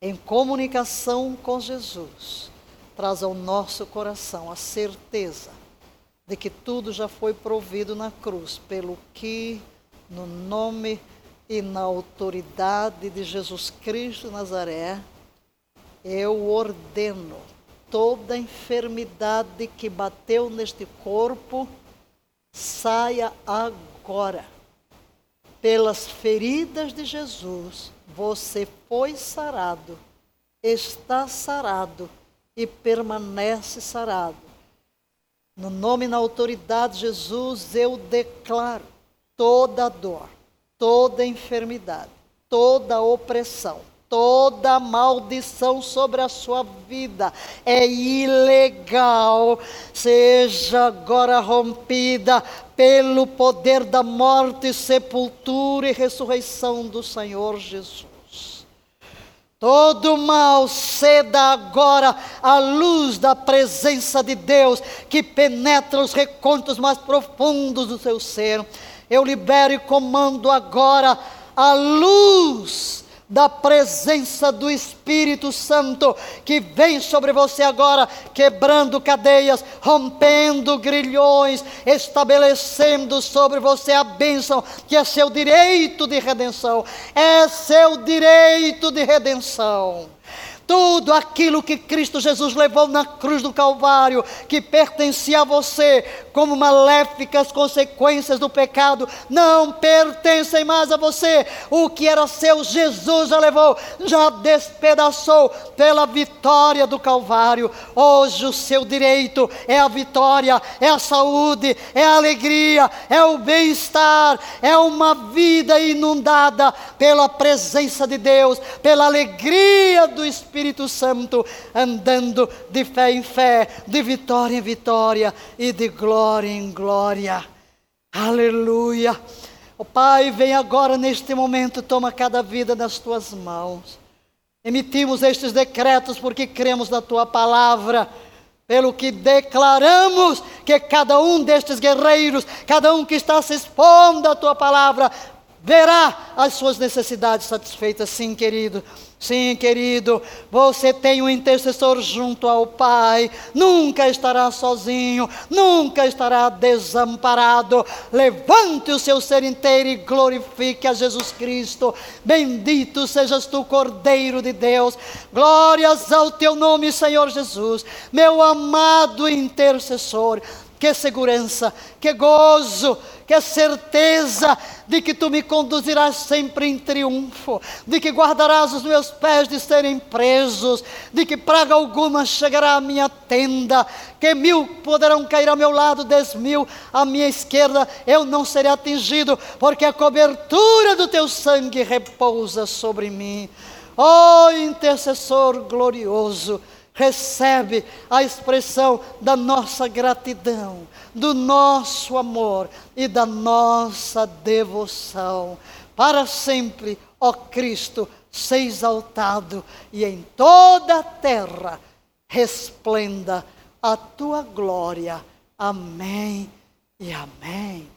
em comunicação com Jesus, traz ao nosso coração a certeza de que tudo já foi provido na cruz, pelo que, no nome e na autoridade de Jesus Cristo Nazaré, eu ordeno toda enfermidade que bateu neste corpo saia agora. Pelas feridas de Jesus, você foi sarado, está sarado e permanece sarado. No nome e na autoridade de Jesus, eu declaro toda dor, toda enfermidade, toda opressão, toda maldição sobre a sua vida é ilegal, seja agora rompida pelo poder da morte, sepultura e ressurreição do Senhor Jesus. Todo mal ceda agora à luz da presença de Deus que penetra os recônditos mais profundos do seu ser. Eu libero e comando agora a luz da presença do Espírito Santo que vem sobre você agora, quebrando cadeias, rompendo grilhões, estabelecendo sobre você a bênção, que é seu direito de redenção. É seu direito de redenção tudo aquilo que Cristo Jesus levou na cruz do Calvário, que pertencia a você, como maléficas consequências do pecado, não pertencem mais a você. O que era seu, Jesus já levou, já despedaçou pela vitória do Calvário. Hoje o seu direito é a vitória, é a saúde, é a alegria, é o bem-estar, é uma vida inundada pela presença de Deus, pela alegria do Espírito Espírito Santo andando de fé em fé, de vitória em vitória e de glória em glória. Aleluia. O Pai, vem agora neste momento, toma cada vida nas tuas mãos. Emitimos estes decretos porque cremos na tua palavra pelo que declaramos que cada um destes guerreiros, cada um que está se expondo à tua palavra, verá as suas necessidades satisfeitas, sim, querido. Sim, querido, você tem um intercessor junto ao Pai, nunca estará sozinho, nunca estará desamparado. Levante o seu ser inteiro e glorifique a Jesus Cristo. Bendito sejas tu, Cordeiro de Deus. Glórias ao teu nome, Senhor Jesus, meu amado intercessor. Que segurança, que gozo, que certeza de que tu me conduzirás sempre em triunfo, de que guardarás os meus pés de serem presos, de que praga alguma chegará à minha tenda, que mil poderão cair ao meu lado, dez mil à minha esquerda, eu não serei atingido, porque a cobertura do teu sangue repousa sobre mim. Ó oh, intercessor glorioso, recebe a expressão da nossa gratidão, do nosso amor e da nossa devoção. Para sempre, ó Cristo, seja exaltado e em toda a terra resplenda a tua glória. Amém e amém.